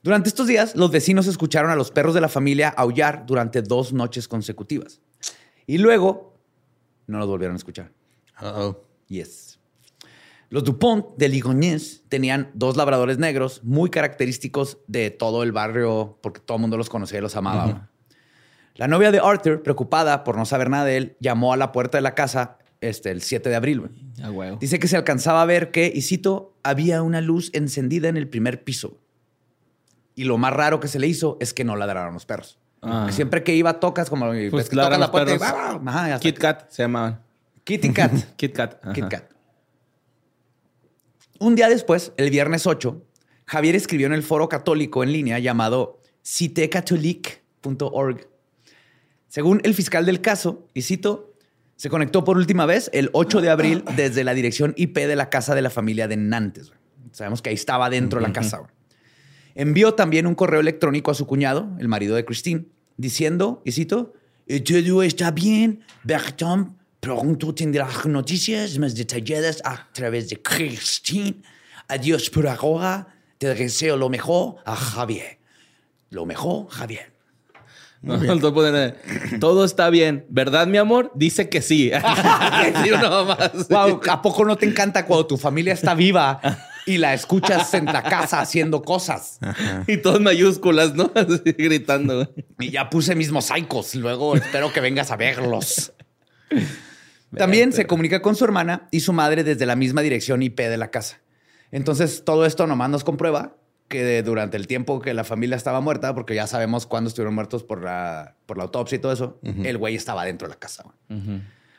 Durante estos días, los vecinos escucharon a los perros de la familia aullar durante dos noches consecutivas. Y luego no los volvieron a escuchar. Uh-oh. Yes. Los Dupont de Ligoniers tenían dos labradores negros muy característicos de todo el barrio porque todo el mundo los conocía y los amaba. La novia de Arthur, preocupada por no saber nada de él, llamó a la puerta de la casa este, el 7 de abril. Ah. Dice que se alcanzaba a ver que, y cito, había una luz encendida en el primer piso. Y lo más raro que se le hizo es que no ladraron los perros. Ah. Siempre que iba, tocas como Pues que tocas la puerta y Kit Kat se llamaban. Kitty Cat. Kit Kat. ajá. Kit Kat. Un día después, el viernes 8, Javier escribió en el foro católico en línea llamado citecatholique.org. Según el fiscal del caso, y cito, se conectó por última vez el 8 de abril desde la dirección IP de la casa de la familia de Nantes. Sabemos que ahí estaba dentro de la casa. Envió también un correo electrónico a su cuñado, el marido de Christine, diciendo, y cito, todo está bien, Bertrand pronto tendrá noticias más detalladas a través de Christine. Adiós por ahora, Te deseo lo mejor a Javier. Lo mejor, Javier. Eh, todo está bien, ¿verdad, mi amor? Dice que sí. Sí, no más. Wow, ¿A poco no te encanta cuando tu familia está viva y la escuchas en la casa haciendo cosas? Y todo en mayúsculas, ¿no? Así, gritando. Y ya puse mis mosaicos. Luego espero que vengas a verlos. También se comunica con su hermana y su madre desde la misma dirección IP de la casa. Entonces, todo esto nomás nos comprueba que durante el tiempo que la familia estaba muerta, porque ya sabemos cuándo estuvieron muertos por la, por la autopsia y todo eso, el güey estaba dentro de la casa.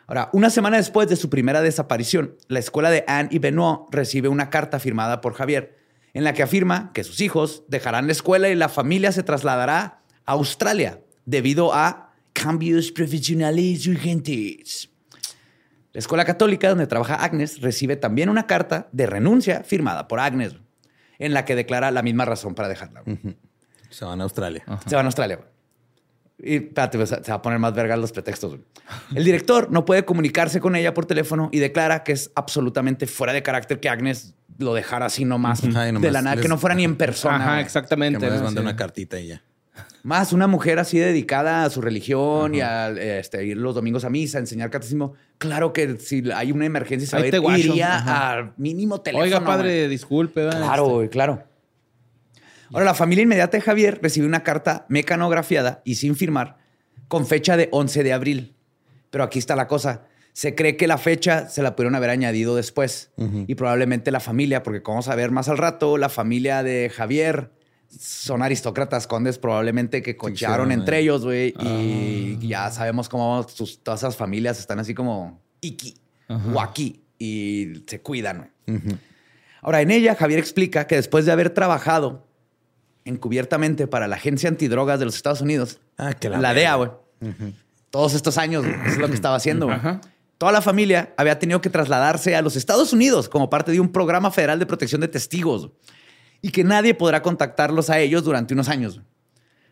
Ahora, una semana después de su primera desaparición, la escuela de Anne y Benoit recibe una carta firmada por Javier, en la que afirma que sus hijos dejarán la escuela y la familia se trasladará a Australia debido a cambios profesionales urgentes. La escuela católica donde trabaja Agnes recibe también una carta de renuncia firmada por Agnes, en la que declara la misma razón para dejarla. Se van a Australia. Se van a Australia. Y espérate, pues, se va a poner más vergas los pretextos. El director no puede comunicarse con ella por teléfono y declara que es absolutamente fuera de carácter que Agnes lo dejara así nomás, Ajá, y nomás de la nada, les- que no fuera ni en persona. Ajá. Que exactamente. me les ¿no? mandé Sí. una cartita y ya. Más una mujer así dedicada a su religión y a este, ir los domingos a misa, enseñar catecismo. Claro que si hay una emergencia, se va a Ahí ir, te guacho. iría al mínimo teléfono. Oiga, padre, disculpe. ¿verdad? Claro, Este, claro. Ahora, la familia inmediata de Javier recibe una carta mecanografiada y sin firmar con fecha de 11 de abril. Pero aquí está la cosa. Se cree que la fecha se la pudieron haber añadido después. Y probablemente la familia, porque como vamos a ver más al rato, la familia de Javier son aristócratas condes probablemente que hicieron, entre eh. ellos, güey. Y ya sabemos cómo sus- todas esas familias están así como iki o aquí y se cuidan, güey. Ahora, en ella, Javier explica que después de haber trabajado encubiertamente para la Agencia Antidrogas de los Estados Unidos, Ah, que la, la DEA, güey, todos estos años, güey, eso es lo que estaba haciendo, güey. Toda la familia había tenido que trasladarse a los Estados Unidos como parte de un programa federal de protección de testigos y que nadie podrá contactarlos a ellos durante unos años.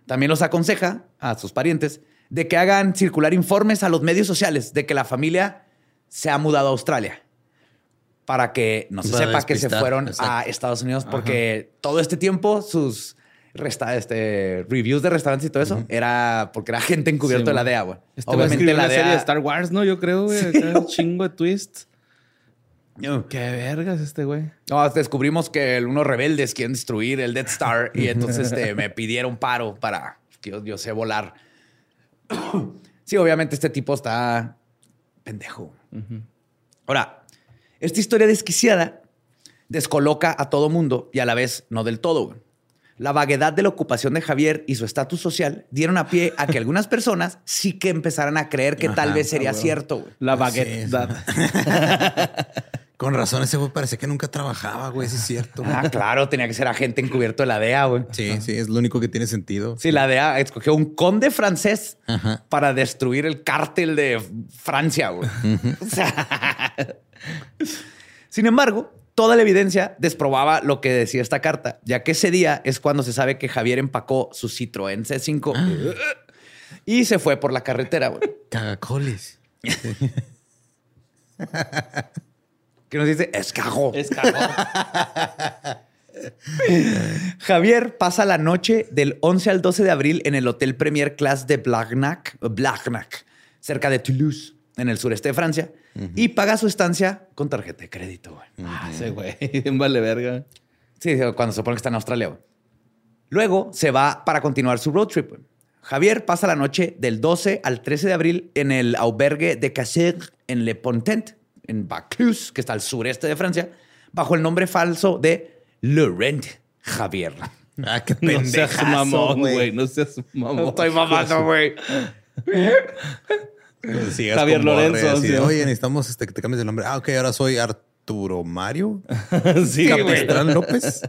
También los aconseja a sus parientes de que hagan circular informes a los medios sociales de que la familia se ha mudado a Australia para que no se Para sepa que se fueron a. Estados Unidos porque todo este tiempo sus resta- este, reviews de restaurantes y todo eso era porque era gente encubierta Sí, de la güey. DEA, güey. Este va a escribir una serie de Star Wars, ¿no? Yo creo, güey. Sí, güey. chingo de twists. Qué vergas este güey. No, descubrimos que unos rebeldes quieren destruir el Death Star y entonces este, me pidieron paro para que yo, yo sé volar. sí, obviamente este tipo está pendejo. Ahora, esta historia desquiciada descoloca a todo mundo y a la vez no del todo. güey. La vaguedad de la ocupación de Javier y su estatus social dieron a pie a que algunas personas sí que empezaran a creer que tal vez sería ah, cierto. güey. La baguette. Con razón, ese güey parece que nunca trabajaba, güey. Sí, es cierto. Ah, claro, tenía que ser agente encubierto de la DEA, güey. Sí, sí, es lo único que tiene sentido. Sí, la DEA escogió un conde francés Ajá. para destruir el cártel de Francia, güey. O sea, Sin embargo, toda la evidencia desprobaba lo que decía esta carta, ya que ese día es cuando se sabe que Javier empacó su Citroën C5 y se fue por la carretera, güey. Cagacoles. Que nos dice escagó. Es cagón. Javier pasa la noche del 11 al 12 de abril en el Hotel Premier Class de Blagnac, Blagnac, cerca de Toulouse, en el sureste de Francia, y paga su estancia con tarjeta de crédito. güey. Ah, Ese güey. Vale verga. Sí, cuando se supone que está en Australia. güey. Luego se va para continuar su road trip. güey. Javier pasa la noche del 12 al 13 de abril en el albergue de Casser en Le Pontent, en Vaucluse, que está al sureste de Francia, bajo el nombre falso de Laurent Javier. Ah, qué No pendejazo, seas mamón, güey. No seas mamón. Estoy mamando, güey. Sigas Javier Lorenzo, así de, sí. Oye, necesitamos este, que te cambies el nombre. Ah, ok, ahora soy Arturo Mario sí. Capistrán López.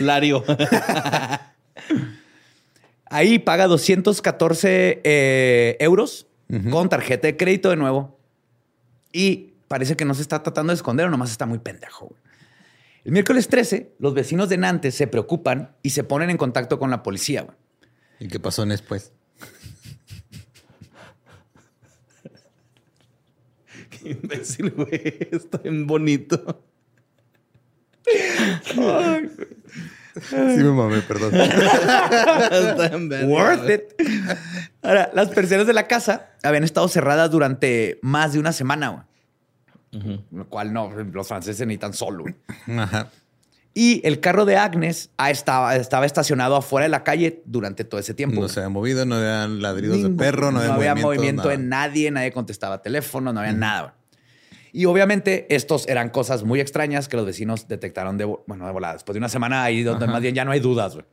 Lario. Ahí paga 214 eh, euros con tarjeta de crédito de nuevo. Y parece que no se está tratando de esconder, o nomás está muy pendejo. El miércoles 13, los vecinos de Nantes se preocupan y se ponen en contacto con la policía. ¿Y qué pasó después? Imbécil, güey. Está bien bonito. Sí me mamé, perdón. Worth it. Ahora, las persianas de la casa habían estado cerradas durante más de una semana, güey. Lo cual no, los franceses ni tan solo. güey. Ajá. Y el carro de Agnes ah, estaba, estaba estacionado afuera de la calle durante todo ese tiempo. No se había movido, no había ladridos Ningún- de perro, no, había movimiento, movimiento, en nadie, nadie contestaba teléfono, no había nada. Y obviamente estos eran cosas muy extrañas que los vecinos detectaron de, bueno, de volada. Después de una semana ahí donde más bien ya no hay dudas. güey.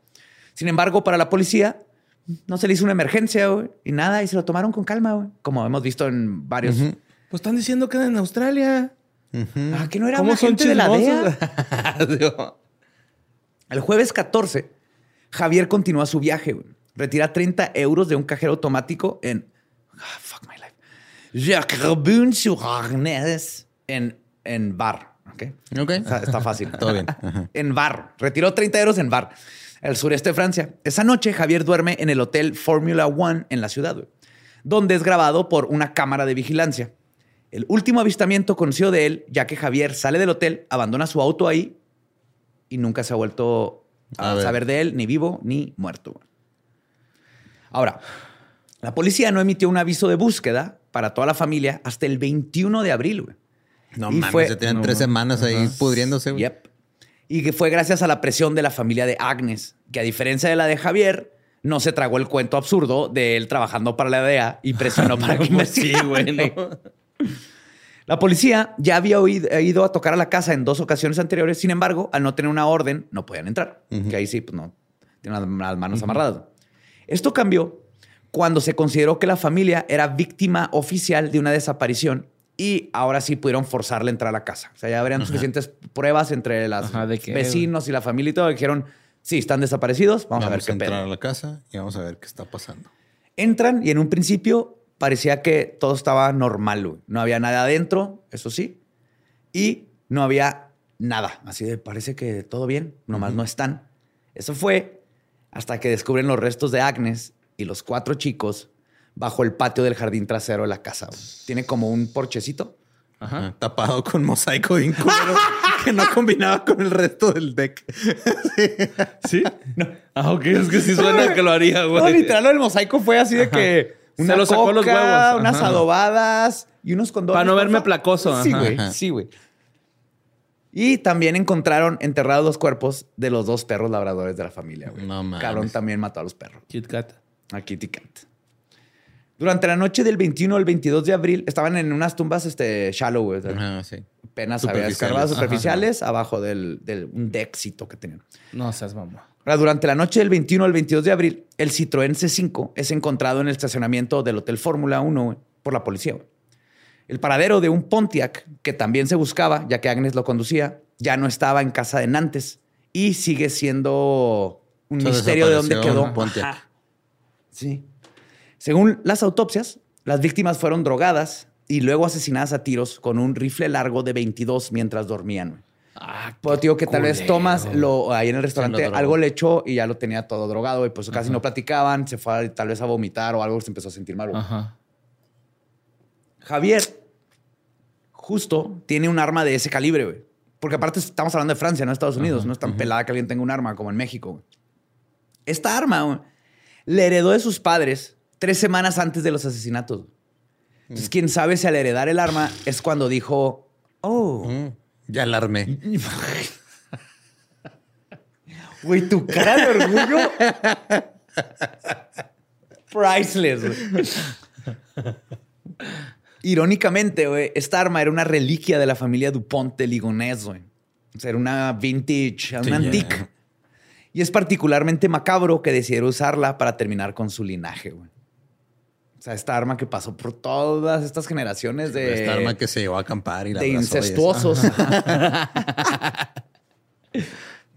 Sin embargo, para la policía no se le hizo una emergencia güey, y nada y se lo tomaron con calma, güey, como hemos visto en varios. Pues están diciendo que en Australia. Ah, que no era ¿Cómo son gente de la? DEA. El jueves 14, Javier continúa su viaje. güey. Retira 30 euros de un cajero automático en. Ah, fuck my life. En, en bar. ¿ok? Está, está fácil. Todo bien. En bar. Retiró 30 euros en bar. El sureste de Francia. Esa noche, Javier duerme en el hotel Formula One en la ciudad, güey, donde es grabado por una cámara de vigilancia. El último avistamiento conocido de él, ya que Javier sale del hotel, abandona su auto ahí y nunca se ha vuelto a, saber de él, ni vivo ni muerto. Ahora, la policía no emitió un aviso de búsqueda para toda la familia hasta el 21 de abril. güey. No Y mames, fue- se tienen no tres semanas ahí pudriéndose. güey. Yep. Y que fue gracias a la presión de la familia de Agnes, que a diferencia de la de Javier, no se tragó el cuento absurdo de él trabajando para la DEA y presionó para que pues sí, güey. La policía ya había oído- ido a tocar a la casa en dos ocasiones anteriores, sin embargo, al no tener una orden, no podían entrar. Que ahí sí, pues no, tienen las, manos amarradas. Esto cambió cuando se consideró que la familia era víctima oficial de una desaparición y ahora sí pudieron forzarle a entrar a la casa. O sea, ya habrían suficientes pruebas entre las Ajá, ¿de qué, vecinos y la familia y todo. y Dijeron, sí, están desaparecidos, vamos, Vamos, a ver a qué entrar pedo. a la casa y vamos a ver qué está pasando. Entran y en un principio parecía que todo estaba normal. güey. No había nada adentro, eso sí. Y no había nada. Así de, parece que todo bien, nomás no están. Eso fue hasta que descubren los restos de Agnes y los cuatro chicos bajo el patio del jardín trasero de la casa. güey. Tiene como un porchecito. Ajá. Tapado con mosaico culero que no combinaba con el resto del deck. ¿Sí? Ah, ok. Es que sí suena que lo haría, güey. No, literal, lo del mosaico fue así de que Se una lo sacó los huevos. unas Ajá. adobadas y unos condones. Para no verme placoso, Sí, güey. Sí, güey. Y también encontraron enterrados los cuerpos de los dos perros labradores de la familia, güey. No mames. Cabrón también mató a los perros. Kit Kat. A Kitty Cat. Durante la noche del 21 al 22 de abril estaban en unas tumbas este, shallow, güey. Ajá, sí. Apenas había Superficiales. escarbadas Ajá. superficiales abajo del, del un deckcito que tenían. No seas mamá. Ahora, durante la noche del 21 al 22 de abril, el Citroën C5 es encontrado en el estacionamiento del Hotel Fórmula 1 güey, por la policía. El paradero de un Pontiac, que también se buscaba, ya que Agnes lo conducía, ya no estaba en casa de Nantes y sigue siendo un Se misterio de dónde quedó. Pontiac. Ajá. Sí. Según las autopsias, las víctimas fueron drogadas y luego asesinadas a tiros con un rifle largo de 22 mientras dormían. Ah, Pues digo que tal vez. Thomas lo, ahí en el restaurante algo le echó y ya lo tenía todo drogado y pues casi no platicaban, se fue a- tal vez a vomitar o algo, se empezó a sentir mal. Ajá. Javier justo tiene un arma de ese calibre, güey. Porque aparte estamos hablando de Francia, no Estados Unidos. no es tan pelada que alguien tenga un arma como en México. güey. Esta arma güey, le heredó de sus padres tres semanas antes de los asesinatos. Entonces, quién sabe si al heredar el arma es cuando dijo, oh, Mm, Ya alarmé. Güey, tu cara de orgullo. Priceless, güey. Irónicamente, güey, esta arma era una reliquia de la familia Dupont de Ligonés, güey. O sea, era una vintage, una Sí, antique. Y es particularmente macabro que decidiera usarla para terminar con su linaje, güey. O sea, esta arma que pasó por todas estas generaciones de, Esta arma que se llevó a acampar y la de incestuosos.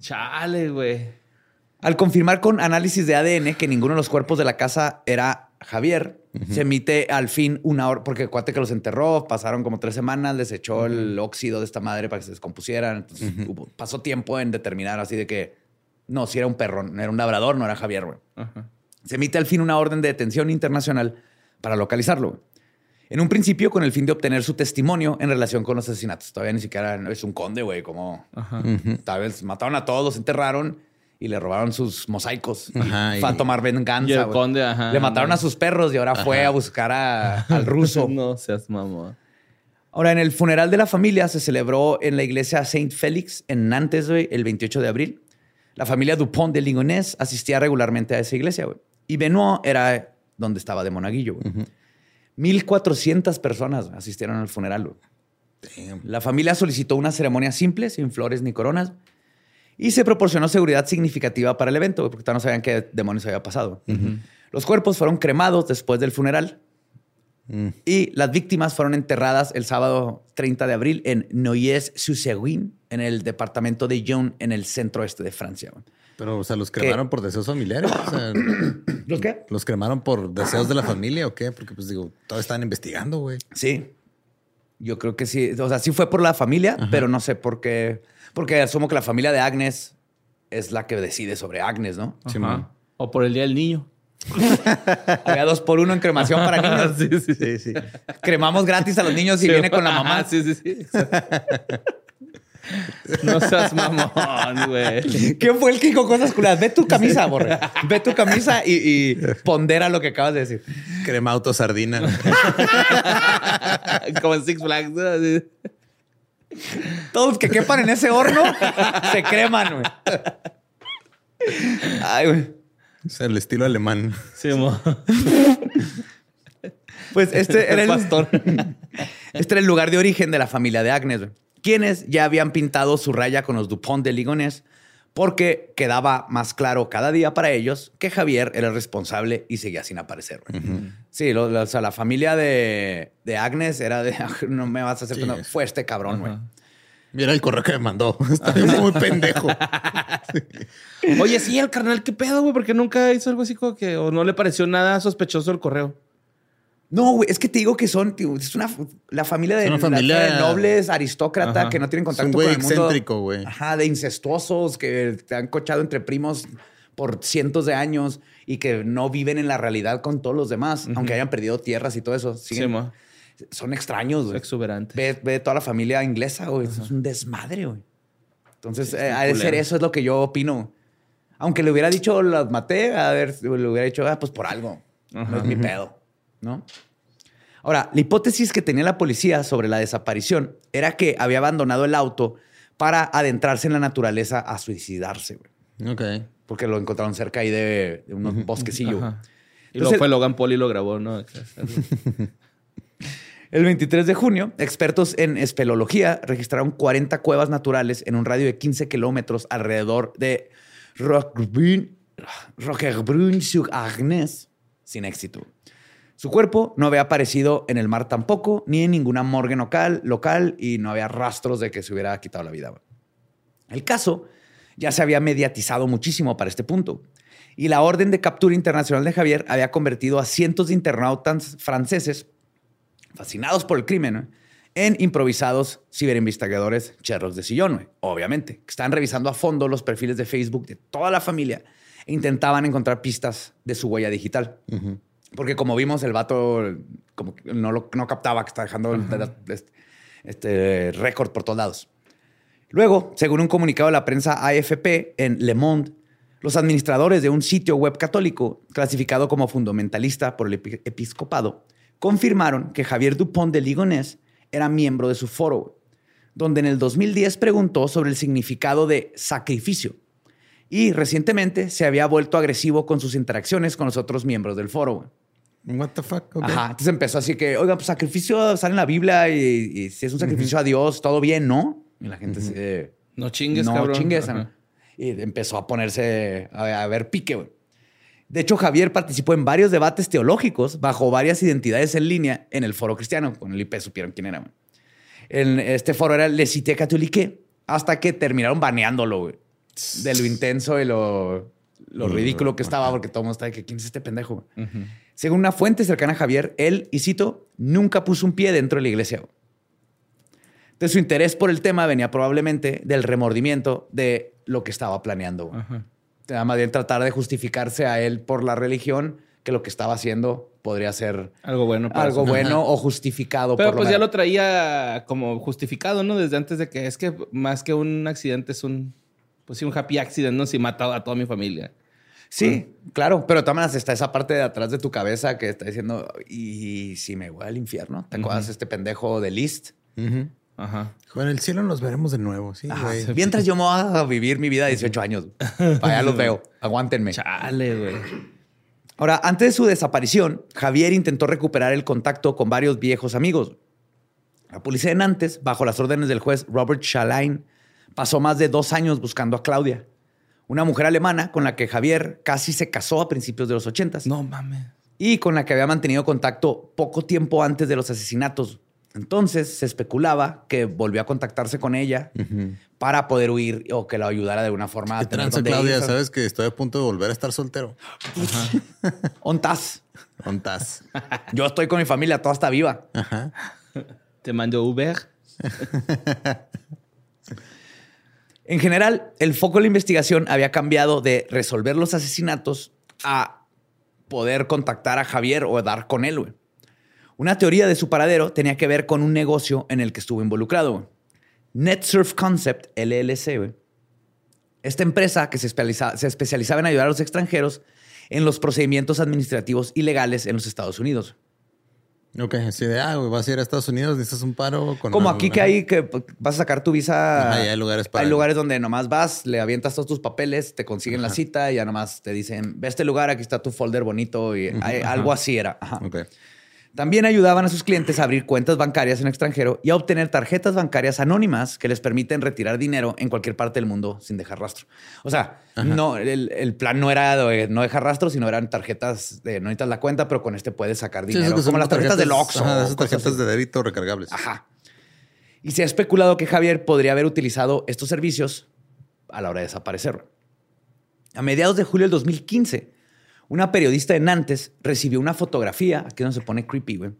Chale, güey. Al confirmar con análisis de ADN que ninguno de los cuerpos de la casa era Javier, se emite al fin una hora, porque cuate que los enterró, pasaron como tres semanas, les echó el óxido de esta madre para que se descompusieran. Entonces hubo- pasó tiempo en determinar así de que no, si era un perro, era un labrador, no era Javier, güey. Se emite al fin una orden de detención internacional para localizarlo. En un principio con el fin de obtener su testimonio en relación con los asesinatos. Todavía ni siquiera es un conde, güey, como Ajá. tal vez mataron a todos, los enterraron y le robaron sus mosaicos. Ajá, y fue a tomar venganza. Y el conde, ajá, Le mataron no. a sus perros y ahora fue a buscar a- al ruso. No seas mamón. Ahora, en el funeral de la familia se celebró en la iglesia Saint Félix en Nantes, güey, el 28 de abril. La familia Dupont de Ligonnès asistía regularmente a esa iglesia, güey. Y Benoit era donde estaba de monaguillo, güey. 1400 personas asistieron al funeral. Damn. La familia solicitó una ceremonia simple, sin flores ni coronas, y se proporcionó seguridad significativa para el evento, porque todavía no sabían qué demonios había pasado. Los cuerpos fueron cremados después del funeral y las víctimas fueron enterradas el sábado 30 de abril en Noyes-sur-Seguin, en el departamento de Yonne, en el centro este de Francia. Pero, o sea, los cremaron por deseos familiares. O sea, ¿Los qué? los cremaron por deseos de la familia o qué? Porque, pues digo, todavía están investigando, güey. Sí. Yo creo que sí. O sea, sí fue por la familia, pero no sé por qué. Porque asumo que la familia de Agnes es la que decide sobre Agnes, ¿no? Sí, Ajá. man. O por el día del niño. Había dos por uno en cremación para niños. sí, sí, sí. Sí, sí. Cremamos gratis a los niños y viene con la mamá. Ajá, sí, sí, sí. No seas mamón, güey. ¿Quién fue el que dijo cosas culas? Ve tu camisa, borre. Ve tu camisa y, y pondera lo que acabas de decir. Crema auto sardina. Como en Six Flags. Todos los que quepan en ese horno se creman, güey. Ay, güey. O sea, el estilo alemán. Sí, mo. Pues este era El el, pastor. este era el lugar de origen de la familia de Agnes, güey, quienes ya habían pintado su raya con los Dupont de Ligonnès porque quedaba más claro cada día para ellos que Javier era el responsable y seguía sin aparecer. Sí, lo- lo- o sea, la familia de, de Agnes era de, no me vas a hacer, Sí. pena". fue este cabrón, güey. Mira el correo que me mandó. Está muy pendejo. Oye, sí, el carnal, ¿qué pedo, güey? Porque nunca hizo algo así como que... O no le pareció nada sospechoso el correo. No, güey, es que te digo que son, tío, es una, la familia de, Es una familia- la- de nobles, aristócrata, Ajá. que no tienen Es un contacto güey con el mundo. excéntrico, güey. Ajá, de incestuosos que te han cochado entre primos por cientos de años y que no viven en la realidad con todos los demás, aunque hayan perdido tierras y todo eso. Sí, siguen- mo. son extraños, güey. Exuberante. Ve, ve toda la familia inglesa, güey. Es un desmadre, güey. Entonces, eh, ha de ser eso, es lo que yo opino. Aunque le hubiera dicho, las maté, a ver, le hubiera dicho, ah, pues por algo. No es mi pedo, ¿no? Ahora, la hipótesis que tenía la policía sobre la desaparición era que había abandonado el auto para adentrarse en la naturaleza a suicidarse, güey. Ok. Porque lo encontraron cerca ahí de, de unos bosquecillos. Y luego fue Logan Paul y lo grabó, ¿no? El 23 de junio, expertos en espeleología registraron 40 cuevas naturales en un radio de 15 kilómetros alrededor de Roquebrune sur Agnes, sin éxito. Su cuerpo no había aparecido en el mar tampoco, ni en ninguna morgue local, local y no había rastros de que se hubiera quitado la vida. El caso ya se había mediatizado muchísimo para este punto. Y la orden de captura internacional de Javier había convertido a cientos de internautas franceses fascinados por el crimen, en improvisados ciberinvestigadores cherros de sillón, obviamente, que están revisando a fondo los perfiles de Facebook de toda la familia e intentaban encontrar pistas de su huella digital. Porque como vimos, el vato como no, lo, no captaba que está dejando el- este, este récord por todos lados. Luego, según un comunicado de la prensa AFP en Le Monde, los administradores de un sitio web católico clasificado como fundamentalista por el epi- episcopado confirmaron que Javier Dupont de Ligonnès era miembro de su foro, donde en el 2010 preguntó sobre el significado de sacrificio y recientemente se había vuelto agresivo con sus interacciones con los otros miembros del foro. güey. What the fuck? Ok. Ajá. Entonces empezó así que, oiga, pues sacrificio sale en la Biblia y, y si es un sacrificio a Dios, todo bien, ¿no? Y la gente de, No chingues, no cabrón. chingues. Y empezó a ponerse a, a ver pique. güey. De hecho, Javier participó en varios debates teológicos bajo varias identidades en línea en el foro cristiano. Con el IP supieron quién era. güey. En este foro era Le Cité Catholique hasta que terminaron baneándolo güey, de lo intenso y lo, lo ridículo que estaba porque todo el mundo estaba de que quién es este pendejo. Según una fuente cercana a Javier, él, y cito, nunca puso un pie dentro de la iglesia. Entonces su interés por el tema venía probablemente del remordimiento de lo que estaba planeando. güey. Era Más bien tratar de justificarse a él por la religión que lo que estaba haciendo podría ser Algo bueno. algo bueno o justificado. Pero por pues ya lo traía como justificado, ¿no? Desde antes de que es que más que un accidente es un Pues sí, un happy accident, ¿no? Si matado a toda mi familia. Sí, claro, pero de todas maneras está esa parte de atrás de tu cabeza que está diciendo, ¿y si me voy al infierno? ¿Te acuerdas de este pendejo de List? Ajá. En el cielo nos veremos de nuevo, sí, Ajá. güey. Mientras yo me voy a vivir mi vida de 18 años. Para allá los veo. Aguántenme. Chale, güey. Ahora, antes de su desaparición, Javier intentó recuperar el contacto con varios viejos amigos. La policía de Nantes, bajo las órdenes del juez Robert Schalein, pasó más de dos años buscando a Claudia, una mujer alemana con la que Javier casi se casó a principios de los 80 No mames. y con la que había mantenido contacto poco tiempo antes de los asesinatos. Entonces se especulaba que volvió a contactarse con ella para poder huir o que la ayudara de alguna forma. a ¿Qué tranza, Claudia? ir. Sabes que estoy a punto de volver a estar soltero. ¿Ontas? ¿Ontas? Yo estoy con mi familia, toda está viva. Ajá. Te mando Uber. En general, el foco de la investigación había cambiado de resolver los asesinatos a poder contactar a Javier o dar con él. Una teoría de su paradero tenía que ver con un negocio en el que estuvo involucrado. güey. NetSurf Concept, LLC. Esta empresa que se, se especializaba en ayudar a los extranjeros en los procedimientos administrativos y legales en los Estados Unidos. Ok, así de, ah, güey, vas a ir a Estados Unidos, necesitas un paro con... Como aquí que hay que vas a sacar tu visa. Ajá, y hay lugares para- Hay lugares donde nomás vas, le avientas todos tus papeles, te consiguen la cita y ya nomás te dicen, ve a este lugar, aquí está tu folder bonito y hay- algo así era. Ajá. Ok. También ayudaban a sus clientes a abrir cuentas bancarias en extranjero y a obtener tarjetas bancarias anónimas que les permiten retirar dinero en cualquier parte del mundo sin dejar rastro. O sea, no, el, el plan no era de no dejar rastro, sino eran tarjetas de no necesitas la cuenta, pero con este puedes sacar dinero. como las tarjetas, del Oxxo. Ajá, esas tarjetas así. de débito recargables. Ajá. Y se ha especulado que Javier podría haber utilizado estos servicios a la hora de desaparecer. A mediados de julio del 2015, una periodista de Nantes recibió una fotografía, aquí es donde se pone creepy, güey,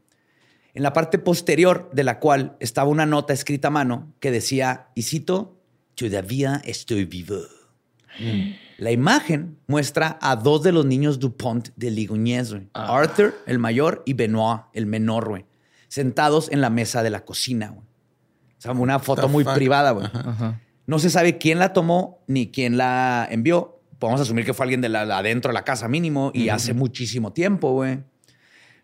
en la parte posterior de la cual estaba una nota escrita a mano que decía, y cito, todavía estoy vivo. La imagen muestra a dos de los niños Dupont de Ligonier, güey. Arthur, el mayor, y Benoit, el menor, güey, sentados en la mesa de la cocina. güey. O sea, una foto muy fuck? privada. güey. Ajá. No se sabe quién la tomó ni quién la envió. Podemos asumir que fue alguien de la, adentro de la casa mínimo y hace muchísimo tiempo, güey.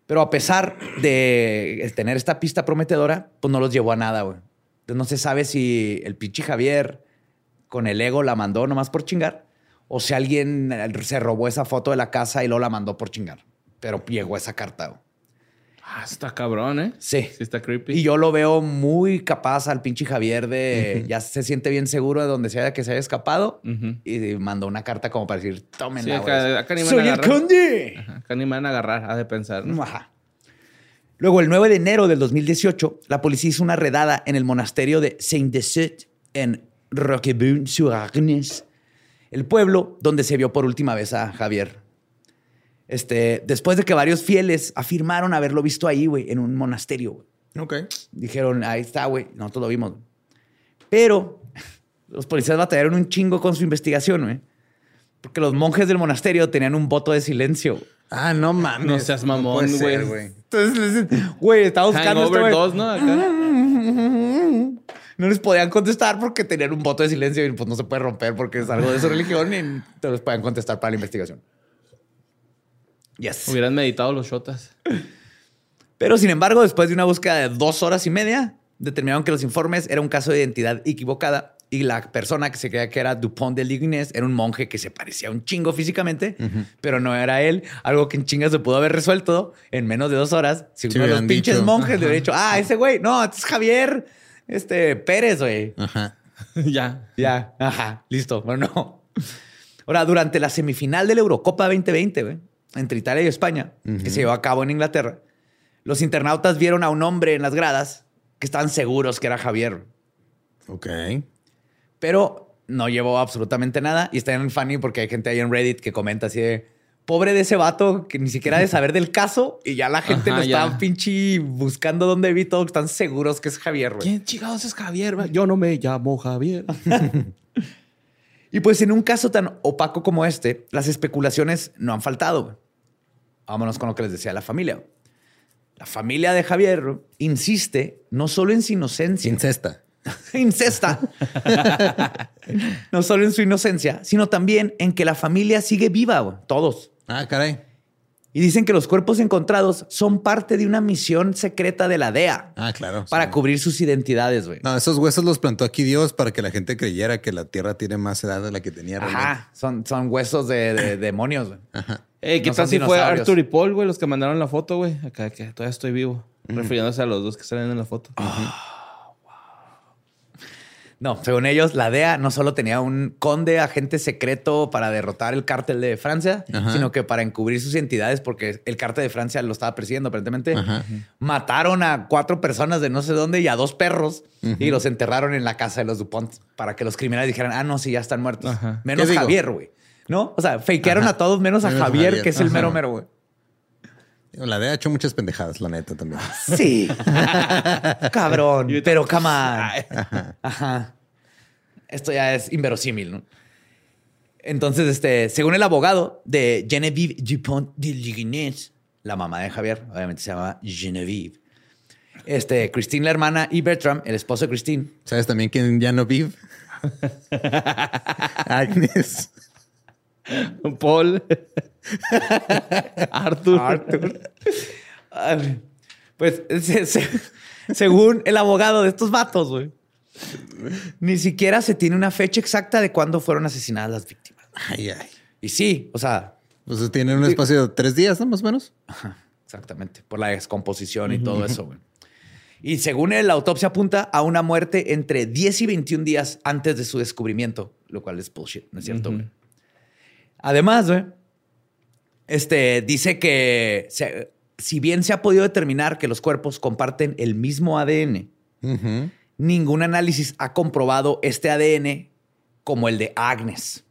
Pero a pesar de tener esta pista prometedora, pues no los llevó a nada, güey. Entonces no se sabe si el pinche Javier con el ego la mandó nomás por chingar o si alguien eh, se robó esa foto de la casa y luego la mandó por chingar. Pero llegó esa carta, güey. Ah, está cabrón, ¿eh? Sí. Sí, está creepy. Y yo lo veo muy capaz al pinche Javier de ya se siente bien seguro de donde sea que se haya escapado y mandó una carta como para decir, tómenla. Sí, acá- güey. acá ni me Soy el agarran". conde. Ajá, Acá ni me van a agarrar, ha de pensar. ¿no? Ajá. Luego, el 9 de enero del 2018, la policía hizo una redada en el monasterio de Saint-Deset en Roquebrune-sur-Arnes, el pueblo donde se vio por última vez a Javier. Este, después de que varios fieles afirmaron haberlo visto ahí, güey, en un monasterio. güey. Ok. Dijeron, ahí está, güey. Nosotros lo vimos. Pero los policías batallaron un chingo con su investigación, güey. Porque los monjes del monasterio tenían un voto de silencio. Ah, no mames. No seas mamón, güey. Entonces, les dicen, güey, estaba buscando este Hangover güey. 2, ¿no? Acá. No les podían contestar porque tenían un voto de silencio y pues no se puede romper porque es algo de su religión y no les podían contestar para la investigación. Yes. Hubieran meditado los shotas. Pero sin embargo, después de una búsqueda de dos horas y media, determinaron que los informes era un caso de identidad equivocada y la persona que se creía que era Dupont de Lignes era un monje que se parecía un chingo físicamente, pero no era él. Algo que en chinga se pudo haber resuelto en menos de dos horas. Si Sí uno de los hubieran pinches dicho. monjes le hubiera dicho, ah, ese güey, no, este es Javier este, Pérez, güey. Ajá. ya. Ya, ajá, listo. Bueno, no. Ahora, durante la semifinal de la Eurocopa 2020, güey, entre Italia y España, que se llevó a cabo en Inglaterra, los internautas vieron a un hombre en las gradas que estaban seguros que era Javier, Ok. pero no llevó absolutamente nada. Y está en funny porque hay gente ahí en Reddit que comenta así de pobre de ese vato que ni siquiera de saber del caso y ya la gente Ajá, lo está ya. pinche buscando dónde vi todo, están seguros que es Javier, güey. ¿Quién chingados es Javier? Yo no me llamo Javier. Y pues en un caso tan opaco como este, las especulaciones no han faltado. Vámonos con lo que les decía la familia. La familia de Javier insiste no solo en su inocencia. Incesta. incesta, no solo en su inocencia, sino también en que la familia sigue viva, todos. Ah, caray. Y dicen que los cuerpos encontrados son parte de una misión secreta de la DEA Ah, claro. para sí. cubrir sus identidades, güey. No, esos huesos los plantó aquí Dios para que la gente creyera que la Tierra tiene más edad de la que tenía realmente. Ajá, son, son huesos de, de demonios, güey. Eh, ¿Qué No tal son si fue. Arthur y Paul, güey, los que mandaron la foto, güey? Acá que todavía estoy vivo. Refiriéndose a los dos que salen en la foto. No, según ellos, la DEA no solo tenía un conde agente secreto para derrotar el cártel de Francia, Ajá. sino que para encubrir sus identidades, porque el cártel de Francia lo estaba persiguiendo aparentemente. Ajá. Mataron a cuatro personas de no sé dónde y a dos perros y los enterraron en la casa de los Dupont para que los criminales dijeran, ah, no, sí, ya están muertos. Menos. Javier, güey. ¿No? O sea, fakearon a todos menos a Menos Javier, Javier. que es el mero mero, güey. La DEA ha hecho muchas pendejadas, la neta también. Sí. Cabrón. Pero come on. Ajá. Esto ya es inverosímil, ¿no? Entonces, este, según el abogado de Genevieve Dupont de Ligonnès, la mamá de Javier, obviamente se llama Genevieve. Este, Christine, la hermana, y Bertram, el esposo de Christine, ¿Sabes también quién ya no vive? Agnes. Paul. Arthur. Pues, se- se- según el abogado de estos vatos, güey, ni siquiera se tiene una fecha exacta de cuándo fueron asesinadas las víctimas. Ay, ay. Y sí, o sea, Pues tienen un espacio de tres días, ¿no? Más o menos. exactamente, por la descomposición y todo eso, güey. Y según él, la autopsia apunta a una muerte entre 10 y 21 días antes de su descubrimiento, lo cual es bullshit, ¿no es cierto? güey? Además, güey, este, dice que se- si bien se ha podido determinar que los cuerpos comparten el mismo ADN, ningún análisis ha comprobado este ADN como el de Agnes.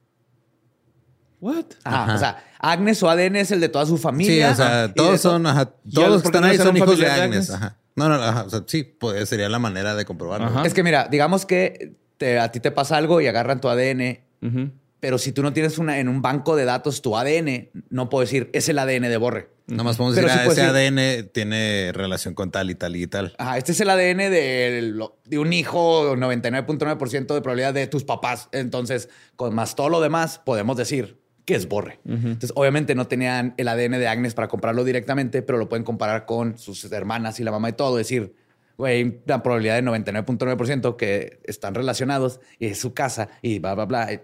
What? Ajá, Ajá. O sea, Agnes o ADN es el de toda su Sí, familia. o sea, todos to- son, ajá, ¿Y todos los que están ahí son hijos de Agnes. Agnes? Ajá. No, no, ajá. O sea, sí, pues, sería la manera de comprobarlo. Ajá. Es que mira, digamos que te- a ti te pasa algo y agarran tu ADN. Pero si tú no tienes una, en un banco de datos tu ADN, no puedo decir, es el ADN de Borre. Nada más podemos Pero decir, sí ah, ese decir- ADN tiene relación con tal y tal y tal. Ajá, este es el ADN de, de un hijo, 99.9% de probabilidad de tus papás. Entonces, con más todo lo demás, podemos decir que es Borre. Entonces, obviamente no tenían el ADN de Agnes para comprarlo directamente, pero lo pueden comparar con sus hermanas y la mamá y todo. Decir, güey, la probabilidad de 99.9% que están relacionados y es su casa y bla, bla, bla.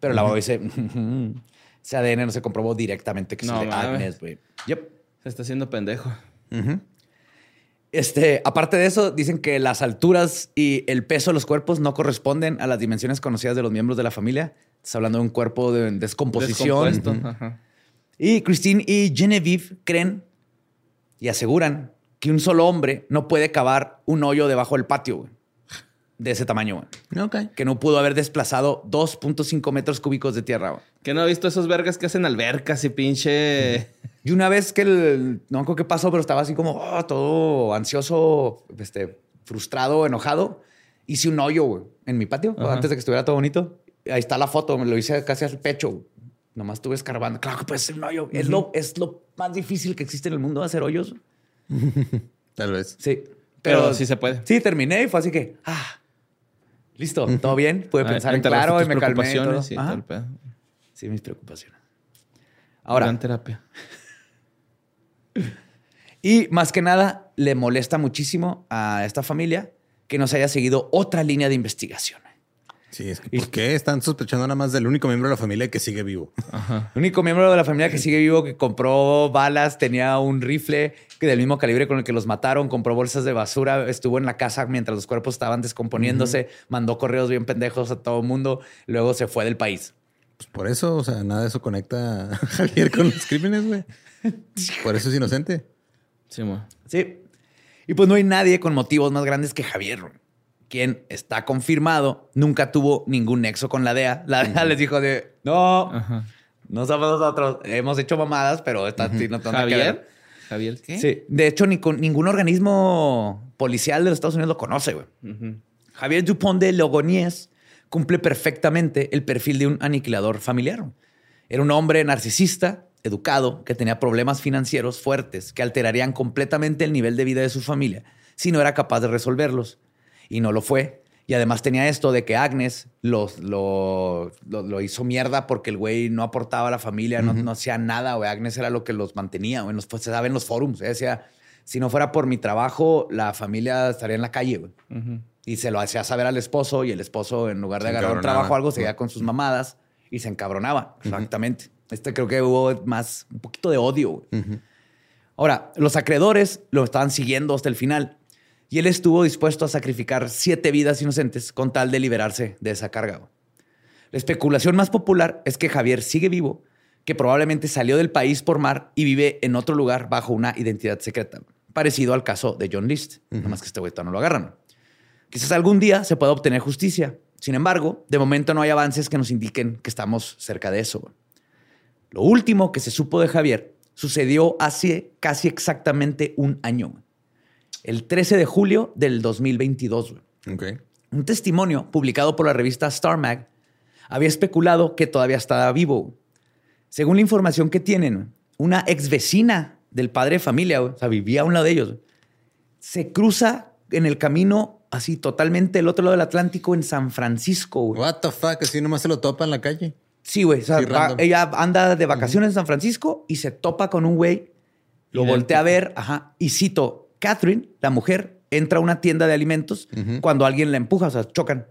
Pero la mamá dice, ese ADN no se comprobó directamente que es No el de. Agnes, güey. Yep. Se está haciendo pendejo. Este, aparte de eso, dicen que las alturas y el peso de los cuerpos no corresponden a las dimensiones conocidas de los miembros de la familia. Estás hablando de un cuerpo de descomposición. Ajá. Y Christine y Genevieve creen y aseguran que un solo hombre no puede cavar un hoyo debajo del patio güey, de ese tamaño, güey. Que no pudo haber desplazado 2.5 metros cúbicos de tierra. güey. Que no he visto esos vergas que hacen albercas y pinche. Y una vez que el, no me acuerdo qué pasó, pero estaba así como oh, todo ansioso, este, frustrado, enojado. Hice un hoyo güey, en mi patio Ajá. antes de que estuviera todo bonito. Ahí está la foto, me lo hice casi al pecho. güey. Nomás estuve escarbando. Claro que puede ser un hoyo. es, lo, es lo más difícil que existe en el mundo hacer hoyos. Tal vez. Sí. Pero sí se puede. Sí, terminé y fue así que, ah, listo, todo bien. Pude Ah, pensar en claro y me calmé. y todo. todo el pedo. Sí, mis preocupaciones. Ahora, Gran terapia. Y más que nada, le molesta muchísimo a esta familia que no se haya seguido otra línea de investigación. Sí, es que ¿por qué están sospechando nada más del único miembro de la familia que sigue vivo? El único miembro de la familia que sigue vivo que compró balas, tenía un rifle que del mismo calibre con el que los mataron, compró bolsas de basura, estuvo en la casa mientras los cuerpos estaban descomponiéndose, mandó correos bien pendejos a todo el mundo, luego se fue del país. Pues por eso, o sea, nada de eso conecta a Javier con los crímenes, güey. Por eso es inocente. Sí, mo. Sí. Y pues no hay nadie con motivos más grandes que Javier, quien está confirmado, nunca tuvo ningún nexo con la DEA. La DEA les dijo de, no, Ajá. no somos nosotros. Hemos hecho mamadas, pero esta sí no tiene que ver". Javier. Javier, ¿qué? Sí. De hecho, ni con ningún organismo policial de los Estados Unidos lo conoce, güey. Javier Dupont de Logonies cumple perfectamente el perfil de un aniquilador familiar. Era un hombre narcisista, educado, que tenía problemas financieros fuertes que alterarían completamente el nivel de vida de su familia si no era capaz de resolverlos. Y no lo fue. Y además tenía esto de que Agnes lo, lo, lo hizo mierda porque el güey no aportaba a la familia, no, no hacía nada, güey. Agnes era lo que los mantenía, güey. Pues, se sabe en los forums. Ella decía, si no fuera por mi trabajo, la familia estaría en la calle, güey. Y se lo hacía saber al esposo y el esposo, en lugar de Se agarrar un trabajo o algo, seguía con sus mamadas y se encabronaba. Exactamente. Este creo que hubo más, un poquito de odio. güey. Ahora, los acreedores lo estaban siguiendo hasta el final y él estuvo dispuesto a sacrificar siete vidas inocentes con tal de liberarse de esa carga. La especulación más popular es que Javier sigue vivo, que probablemente salió del país por mar y vive en otro lugar bajo una identidad secreta, parecido al caso de John List, nada más que este güey no lo agarran. Quizás algún día se pueda obtener justicia. Sin embargo, de momento no hay avances que nos indiquen que estamos cerca de eso. Lo último que se supo de Javier sucedió hace casi exactamente un año. El 13 de julio del 2022. güey. Ok. Un testimonio publicado por la revista Star Mag había especulado que todavía estaba vivo. Según la información que tienen, una ex vecina del padre de familia, o sea, vivía a un lado de ellos, se cruza en el camino así totalmente el otro lado del Atlántico en San Francisco. güey. What the fuck, así nomás se lo topa en la calle. Sí, güey. o sea, Sí, va- random. ella anda de vacaciones en San Francisco y se topa con un güey, lo voltea a ver, ajá, y cito, Catherine, la mujer, entra a una tienda de alimentos cuando alguien la empuja, o sea, chocan.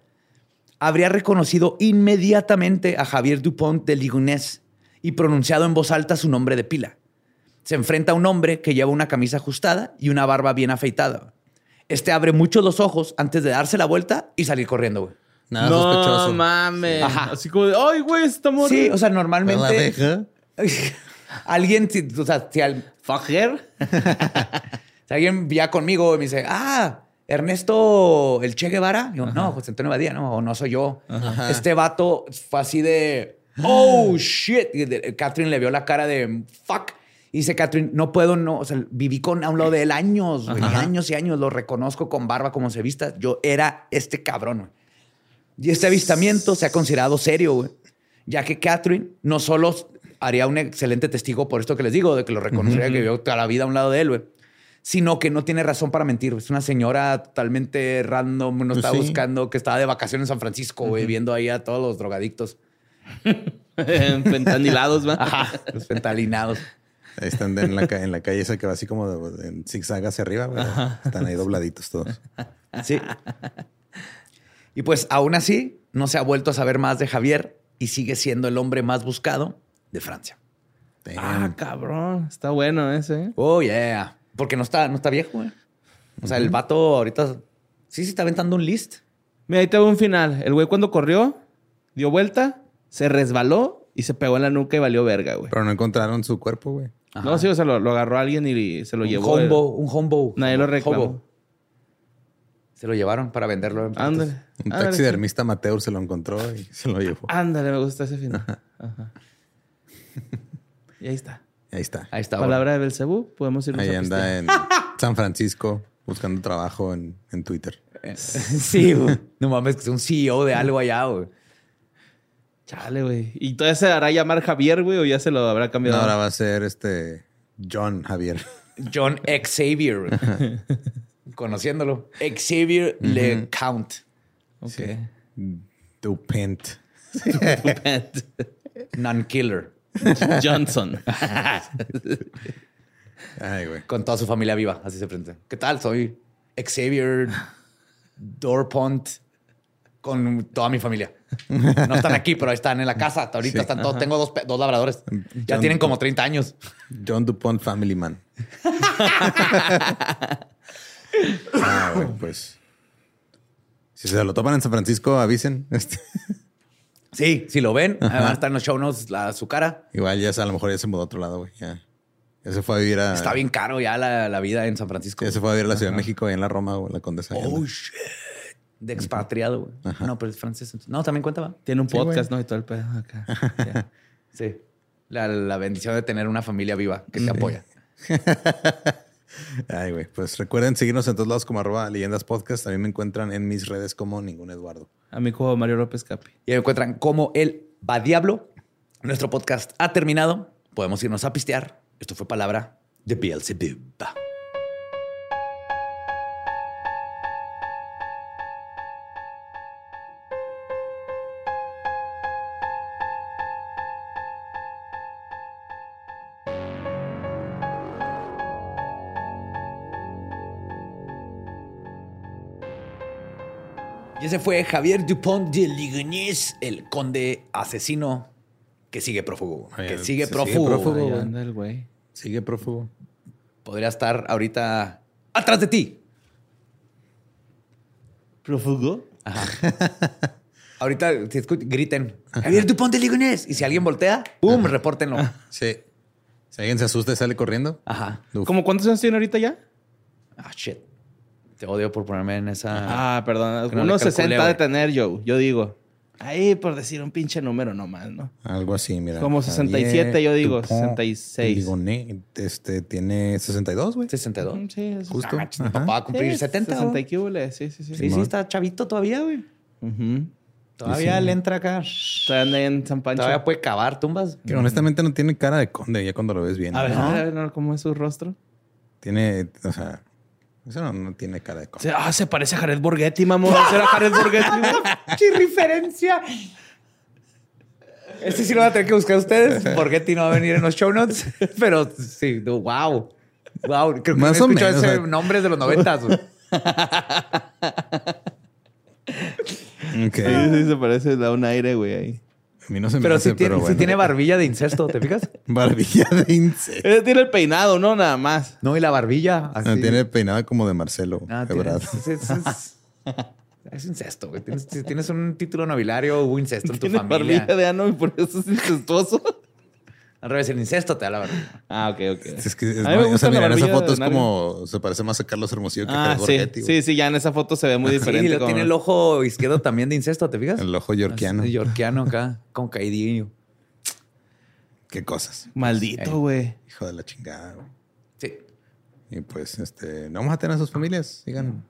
Habría reconocido inmediatamente a Javier Dupont de Ligonnès y pronunciado en voz alta su nombre de pila. Se enfrenta a un hombre que lleva una camisa ajustada y una barba bien afeitada. Este abre mucho los ojos antes de darse la vuelta y salir corriendo, güey. Nada no sospechoso. mames. Ajá. Así como de, ay, güey, estamos. Sí, o sea, La normalmente... alguien, o sea, si, al- Fajer. si alguien ya conmigo y me dice, ah, Ernesto, el Che Guevara. Yo, no, José Antonio Badía, no, no soy yo. Este vato fue así de, oh, shit. Y Catherine le vio la cara de, fuck. Y dice Catherine, no puedo, no, o sea, viví con a un lado de él años, güey, años y años, lo reconozco con barba como se vista. Yo era este cabrón. güey. Y este avistamiento se ha considerado serio, güey, ya que Catherine no solo haría un excelente testigo por esto que les digo, de que lo reconocería, que vivió toda la vida a un lado de él, güey, sino que no tiene razón para mentir. Es una señora totalmente random, no Pues está sí. buscando, que estaba de vacaciones en San Francisco, güey, viendo ahí a todos los drogadictos, Pentanilados, va. Ajá, los pentalinados. Ahí están en la, en la calle esa que va así como de- en zigzag hacia arriba. güey. Están ahí dobladitos todos. Sí. Y pues aún así, no se ha vuelto a saber más de Javier y sigue siendo el hombre más buscado de Francia. Ah, cabrón. Está bueno ese. ¿eh? Oh, yeah. Porque no está, no está viejo, güey. O sea, el vato ahorita sí se está aventando un list. Mira, ahí te veo un final. El güey cuando corrió, dio vuelta, se resbaló y se pegó en la nuca y valió verga, güey. Pero no encontraron su cuerpo, güey. No, sí, o sea, lo, lo agarró alguien y se lo un llevó. hombo, un hombo. Nadie lo Hobo. reclamó. Se lo llevaron para venderlo. en. Ándale. Un ándale, taxidermista amateur se lo encontró y se lo llevó. sí. Ándale, me gusta ese final. Ajá. Y ahí está. Ahí está. Ahí está. Palabra de Belcebú, podemos irnos Ahí a anda pistear. en San Francisco buscando trabajo en, en Twitter. bueno. Sí, güey. No mames, que es un CEO de algo allá, güey. Chale, güey. ¿Y todavía se hará llamar Javier, güey, o ya se lo habrá No, cambiado? ahora va a ser este John Javier. John Xavier. Conociéndolo. Xavier Le Count. Ok. Sí. Dupent. Non-killer. Johnson. Ay, güey. Con toda su familia viva. Así se presenta. ¿Qué tal? Soy Xavier Dorpont con toda mi familia. No están aquí, pero ahí están en la casa. Hasta ahorita Sí. están todos. Tengo dos, labradores. Ya John tienen como Dupont. 30 años. John Dupont Family Man. ah, güey, pues. Si se lo topan en San Francisco, avisen. Este, Sí, si lo ven, va a estar en los show notes la, su cara. igual ya se- a lo mejor ya se mudó a otro lado, güey. Ya, ya se fue a vivir a. Está bien caro ya la, la vida en San Francisco. Ya se fue a vivir a la Ciudad de México y en la Roma, o la Condesa. Oh, shit. De expatriado, güey. No, pero es francés. No, también cuenta, va. Tiene un Sí, güey. podcast, ¿no? Y todo el pedo acá. Sí. La, la bendición de tener una familia viva que te apoya. Ay, güey. Pues recuerden seguirnos en todos lados como arroba leyendas podcast. También me encuentran en mis redes como ningún Eduardo. A mi hijo Mario López Capi. Y me encuentran como el va diablo. Nuestro podcast ha terminado. Podemos irnos a pistear. Esto fue palabra de Beelzebub. Ese fue Javier Dupont de Ligonnès, el conde asesino que sigue prófugo. Ay, que sigue sigue prófugo. prófugo. Ahí güey. anda el güey. Sigue prófugo. Podría estar ahorita atrás de ti. ¿Prófugo? Ahorita si escu- griten Javier Dupont de Ligonnès. Y si alguien voltea, ¡pum! Repórtenlo. Sí. Si alguien se asusta y sale corriendo. Ajá. uf. ¿Cómo cuántos años tiene ahorita ya? Ah, shit. Te odio por ponerme en esa. Ah, perdón. no Unos calculé, 60 de tener yo. Yo digo. Ahí por decir un pinche número nomás, ¿no? Algo así, mira. Como 67, yo digo, Dupont 66. Ligonnès, este, tiene 62, güey. 62. Mm, Sí, eso Justo. Ah, papá va a cumplir Sí, 70. 60 güey. y. Sí, sí, sí. Sí, sí, está chavito todavía, güey. Ujú. Todavía le entra acá. Todavía anda en San Pancho. Todavía puede cavar tumbas. Que honestamente no tiene cara de conde ya cuando lo ves bien. A ver, a ver, ¿cómo es su rostro? Tiene, o sea, eso no, no tiene cara de. Se- Ah, se parece a Jared Borghetti, mamón. ¿Será Jared Borghetti? ¡Qué referencia! Este sí lo van a tener que buscar ustedes porque Ti no va a venir en los show notes. Pero sí, wow. Wow. Creo que Más no o menos, ese o sea. nombre de los noventas. güey. Ok. Sí, sí, se parece, da un aire, güey, ahí. A mí no se me Pero hace, sí tiene, pero sí bueno. tiene barbilla de incesto, ¿te fijas? Barbilla de insecto. Eh, Tiene el peinado, ¿no? Nada más. No, y la barbilla. Así. No, tiene peinada como de Marcelo. Ah, tiene- Ebrard. es, es- es- es incesto, güey. Tienes, si tienes un título nobiliario, hubo incesto en tu Tiene familia. barbilla de ano y por eso es incestuoso. Al revés, el incesto te da la barbilla. Ah, ok, ok. Es que, es- A mí me o sea, la mira, en esa foto es como, se parece más a Carlos Hermosillo que a Ah, Jared sí. Sí, sí, ya en esa foto se ve muy Sí, diferente. y lo como- tiene el ojo izquierdo también de incesto, ¿te fijas? El ojo yorkiano. Así, Yorkiano acá, con caidillo. Qué cosas. Maldito, güey. Hijo de la chingada, güey. Sí. Y pues, este, no vamos a tener a sus familias. Sigan,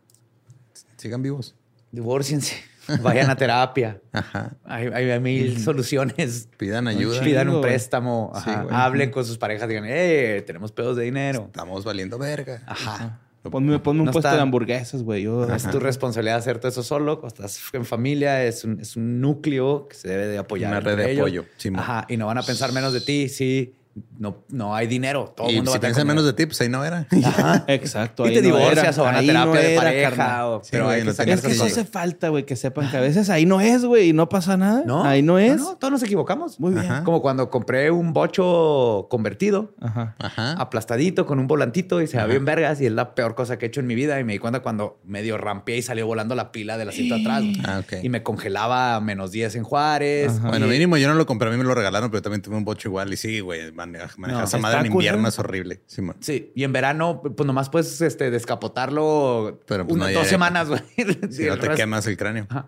sigan vivos. Divórciense. Vayan a terapia. Ajá. Hay, hay- mil soluciones. Pidan ayuda. Pidan un güey. préstamo. Sí, Ajá. güey. Hablen con sus parejas. Digan, eh, tenemos pedos de dinero. Estamos valiendo verga. Ajá. Ponme, ponme un No puesto está- de hamburguesas, güey. Yo, Es tu responsabilidad hacerte eso solo. Cuando estás en familia, es un, es un núcleo que se debe de apoyar. Una red de ellos. apoyo, Simón. Ajá. Y no van a pensar menos de ti si no, no hay dinero. Todo el Y mundo si va a tener menos de ti, pues ahí no era. Ajá. Exacto. Y te no divorcias era. o van a terapia no de era, pareja. carnal. o- Sí, pero güey, hay que no Es que eso hace falta, güey, que sepan que a veces ahí no es, güey, y no pasa nada. ¿No? Ahí no es. No, todos nos equivocamos. Muy bien. Ajá. Como cuando compré un bocho convertido, Ajá. Ajá. aplastadito, con un volantito y se ve bien vergas. Y es la peor cosa que he hecho en mi vida. Y me di cuenta cuando medio rampeé y salió volando la pila del asiento atrás. Ah, ok. Y me congelaba a menos 10 en Juárez. Bueno, mínimo yo no lo compré, a mí me lo regalaron, pero también tuve un bocho igual. Y sí, güey, manejar manejar No, esa madre en invierno es horrible. Sí, y en verano, pues nomás puedes este, descapotarlo Pero, pues, una- no hay dos semanas, güey. Si Y no te quemas el cráneo. Ajá.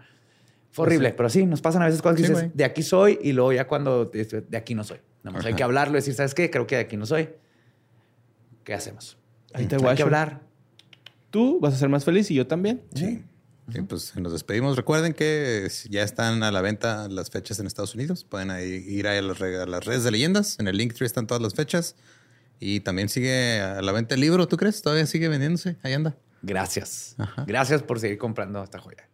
Fue horrible, pero sí, nos pasan a veces cosas que Sí, dices, de aquí soy, y luego ya cuando este, de aquí no soy. Nada más hay que hablarlo, decir, ¿sabes qué? Creo que de aquí no soy. ¿Qué hacemos? Ahí te hay que hablar. Tú vas a ser más feliz y yo también. Sí. Y pues nos despedimos. Recuerden que ya están a la venta las fechas en Estados Unidos. Pueden ahí ir a las, a las redes de leyendas. En el Linktree están todas las fechas. Y también sigue a la venta el libro, ¿tú crees? Todavía sigue vendiéndose. Ahí anda. Gracias. Ajá. Gracias por seguir comprando esta joya.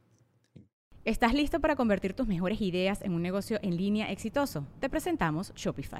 ¿Estás listo para convertir tus mejores ideas en un negocio en línea exitoso? Te presentamos Shopify.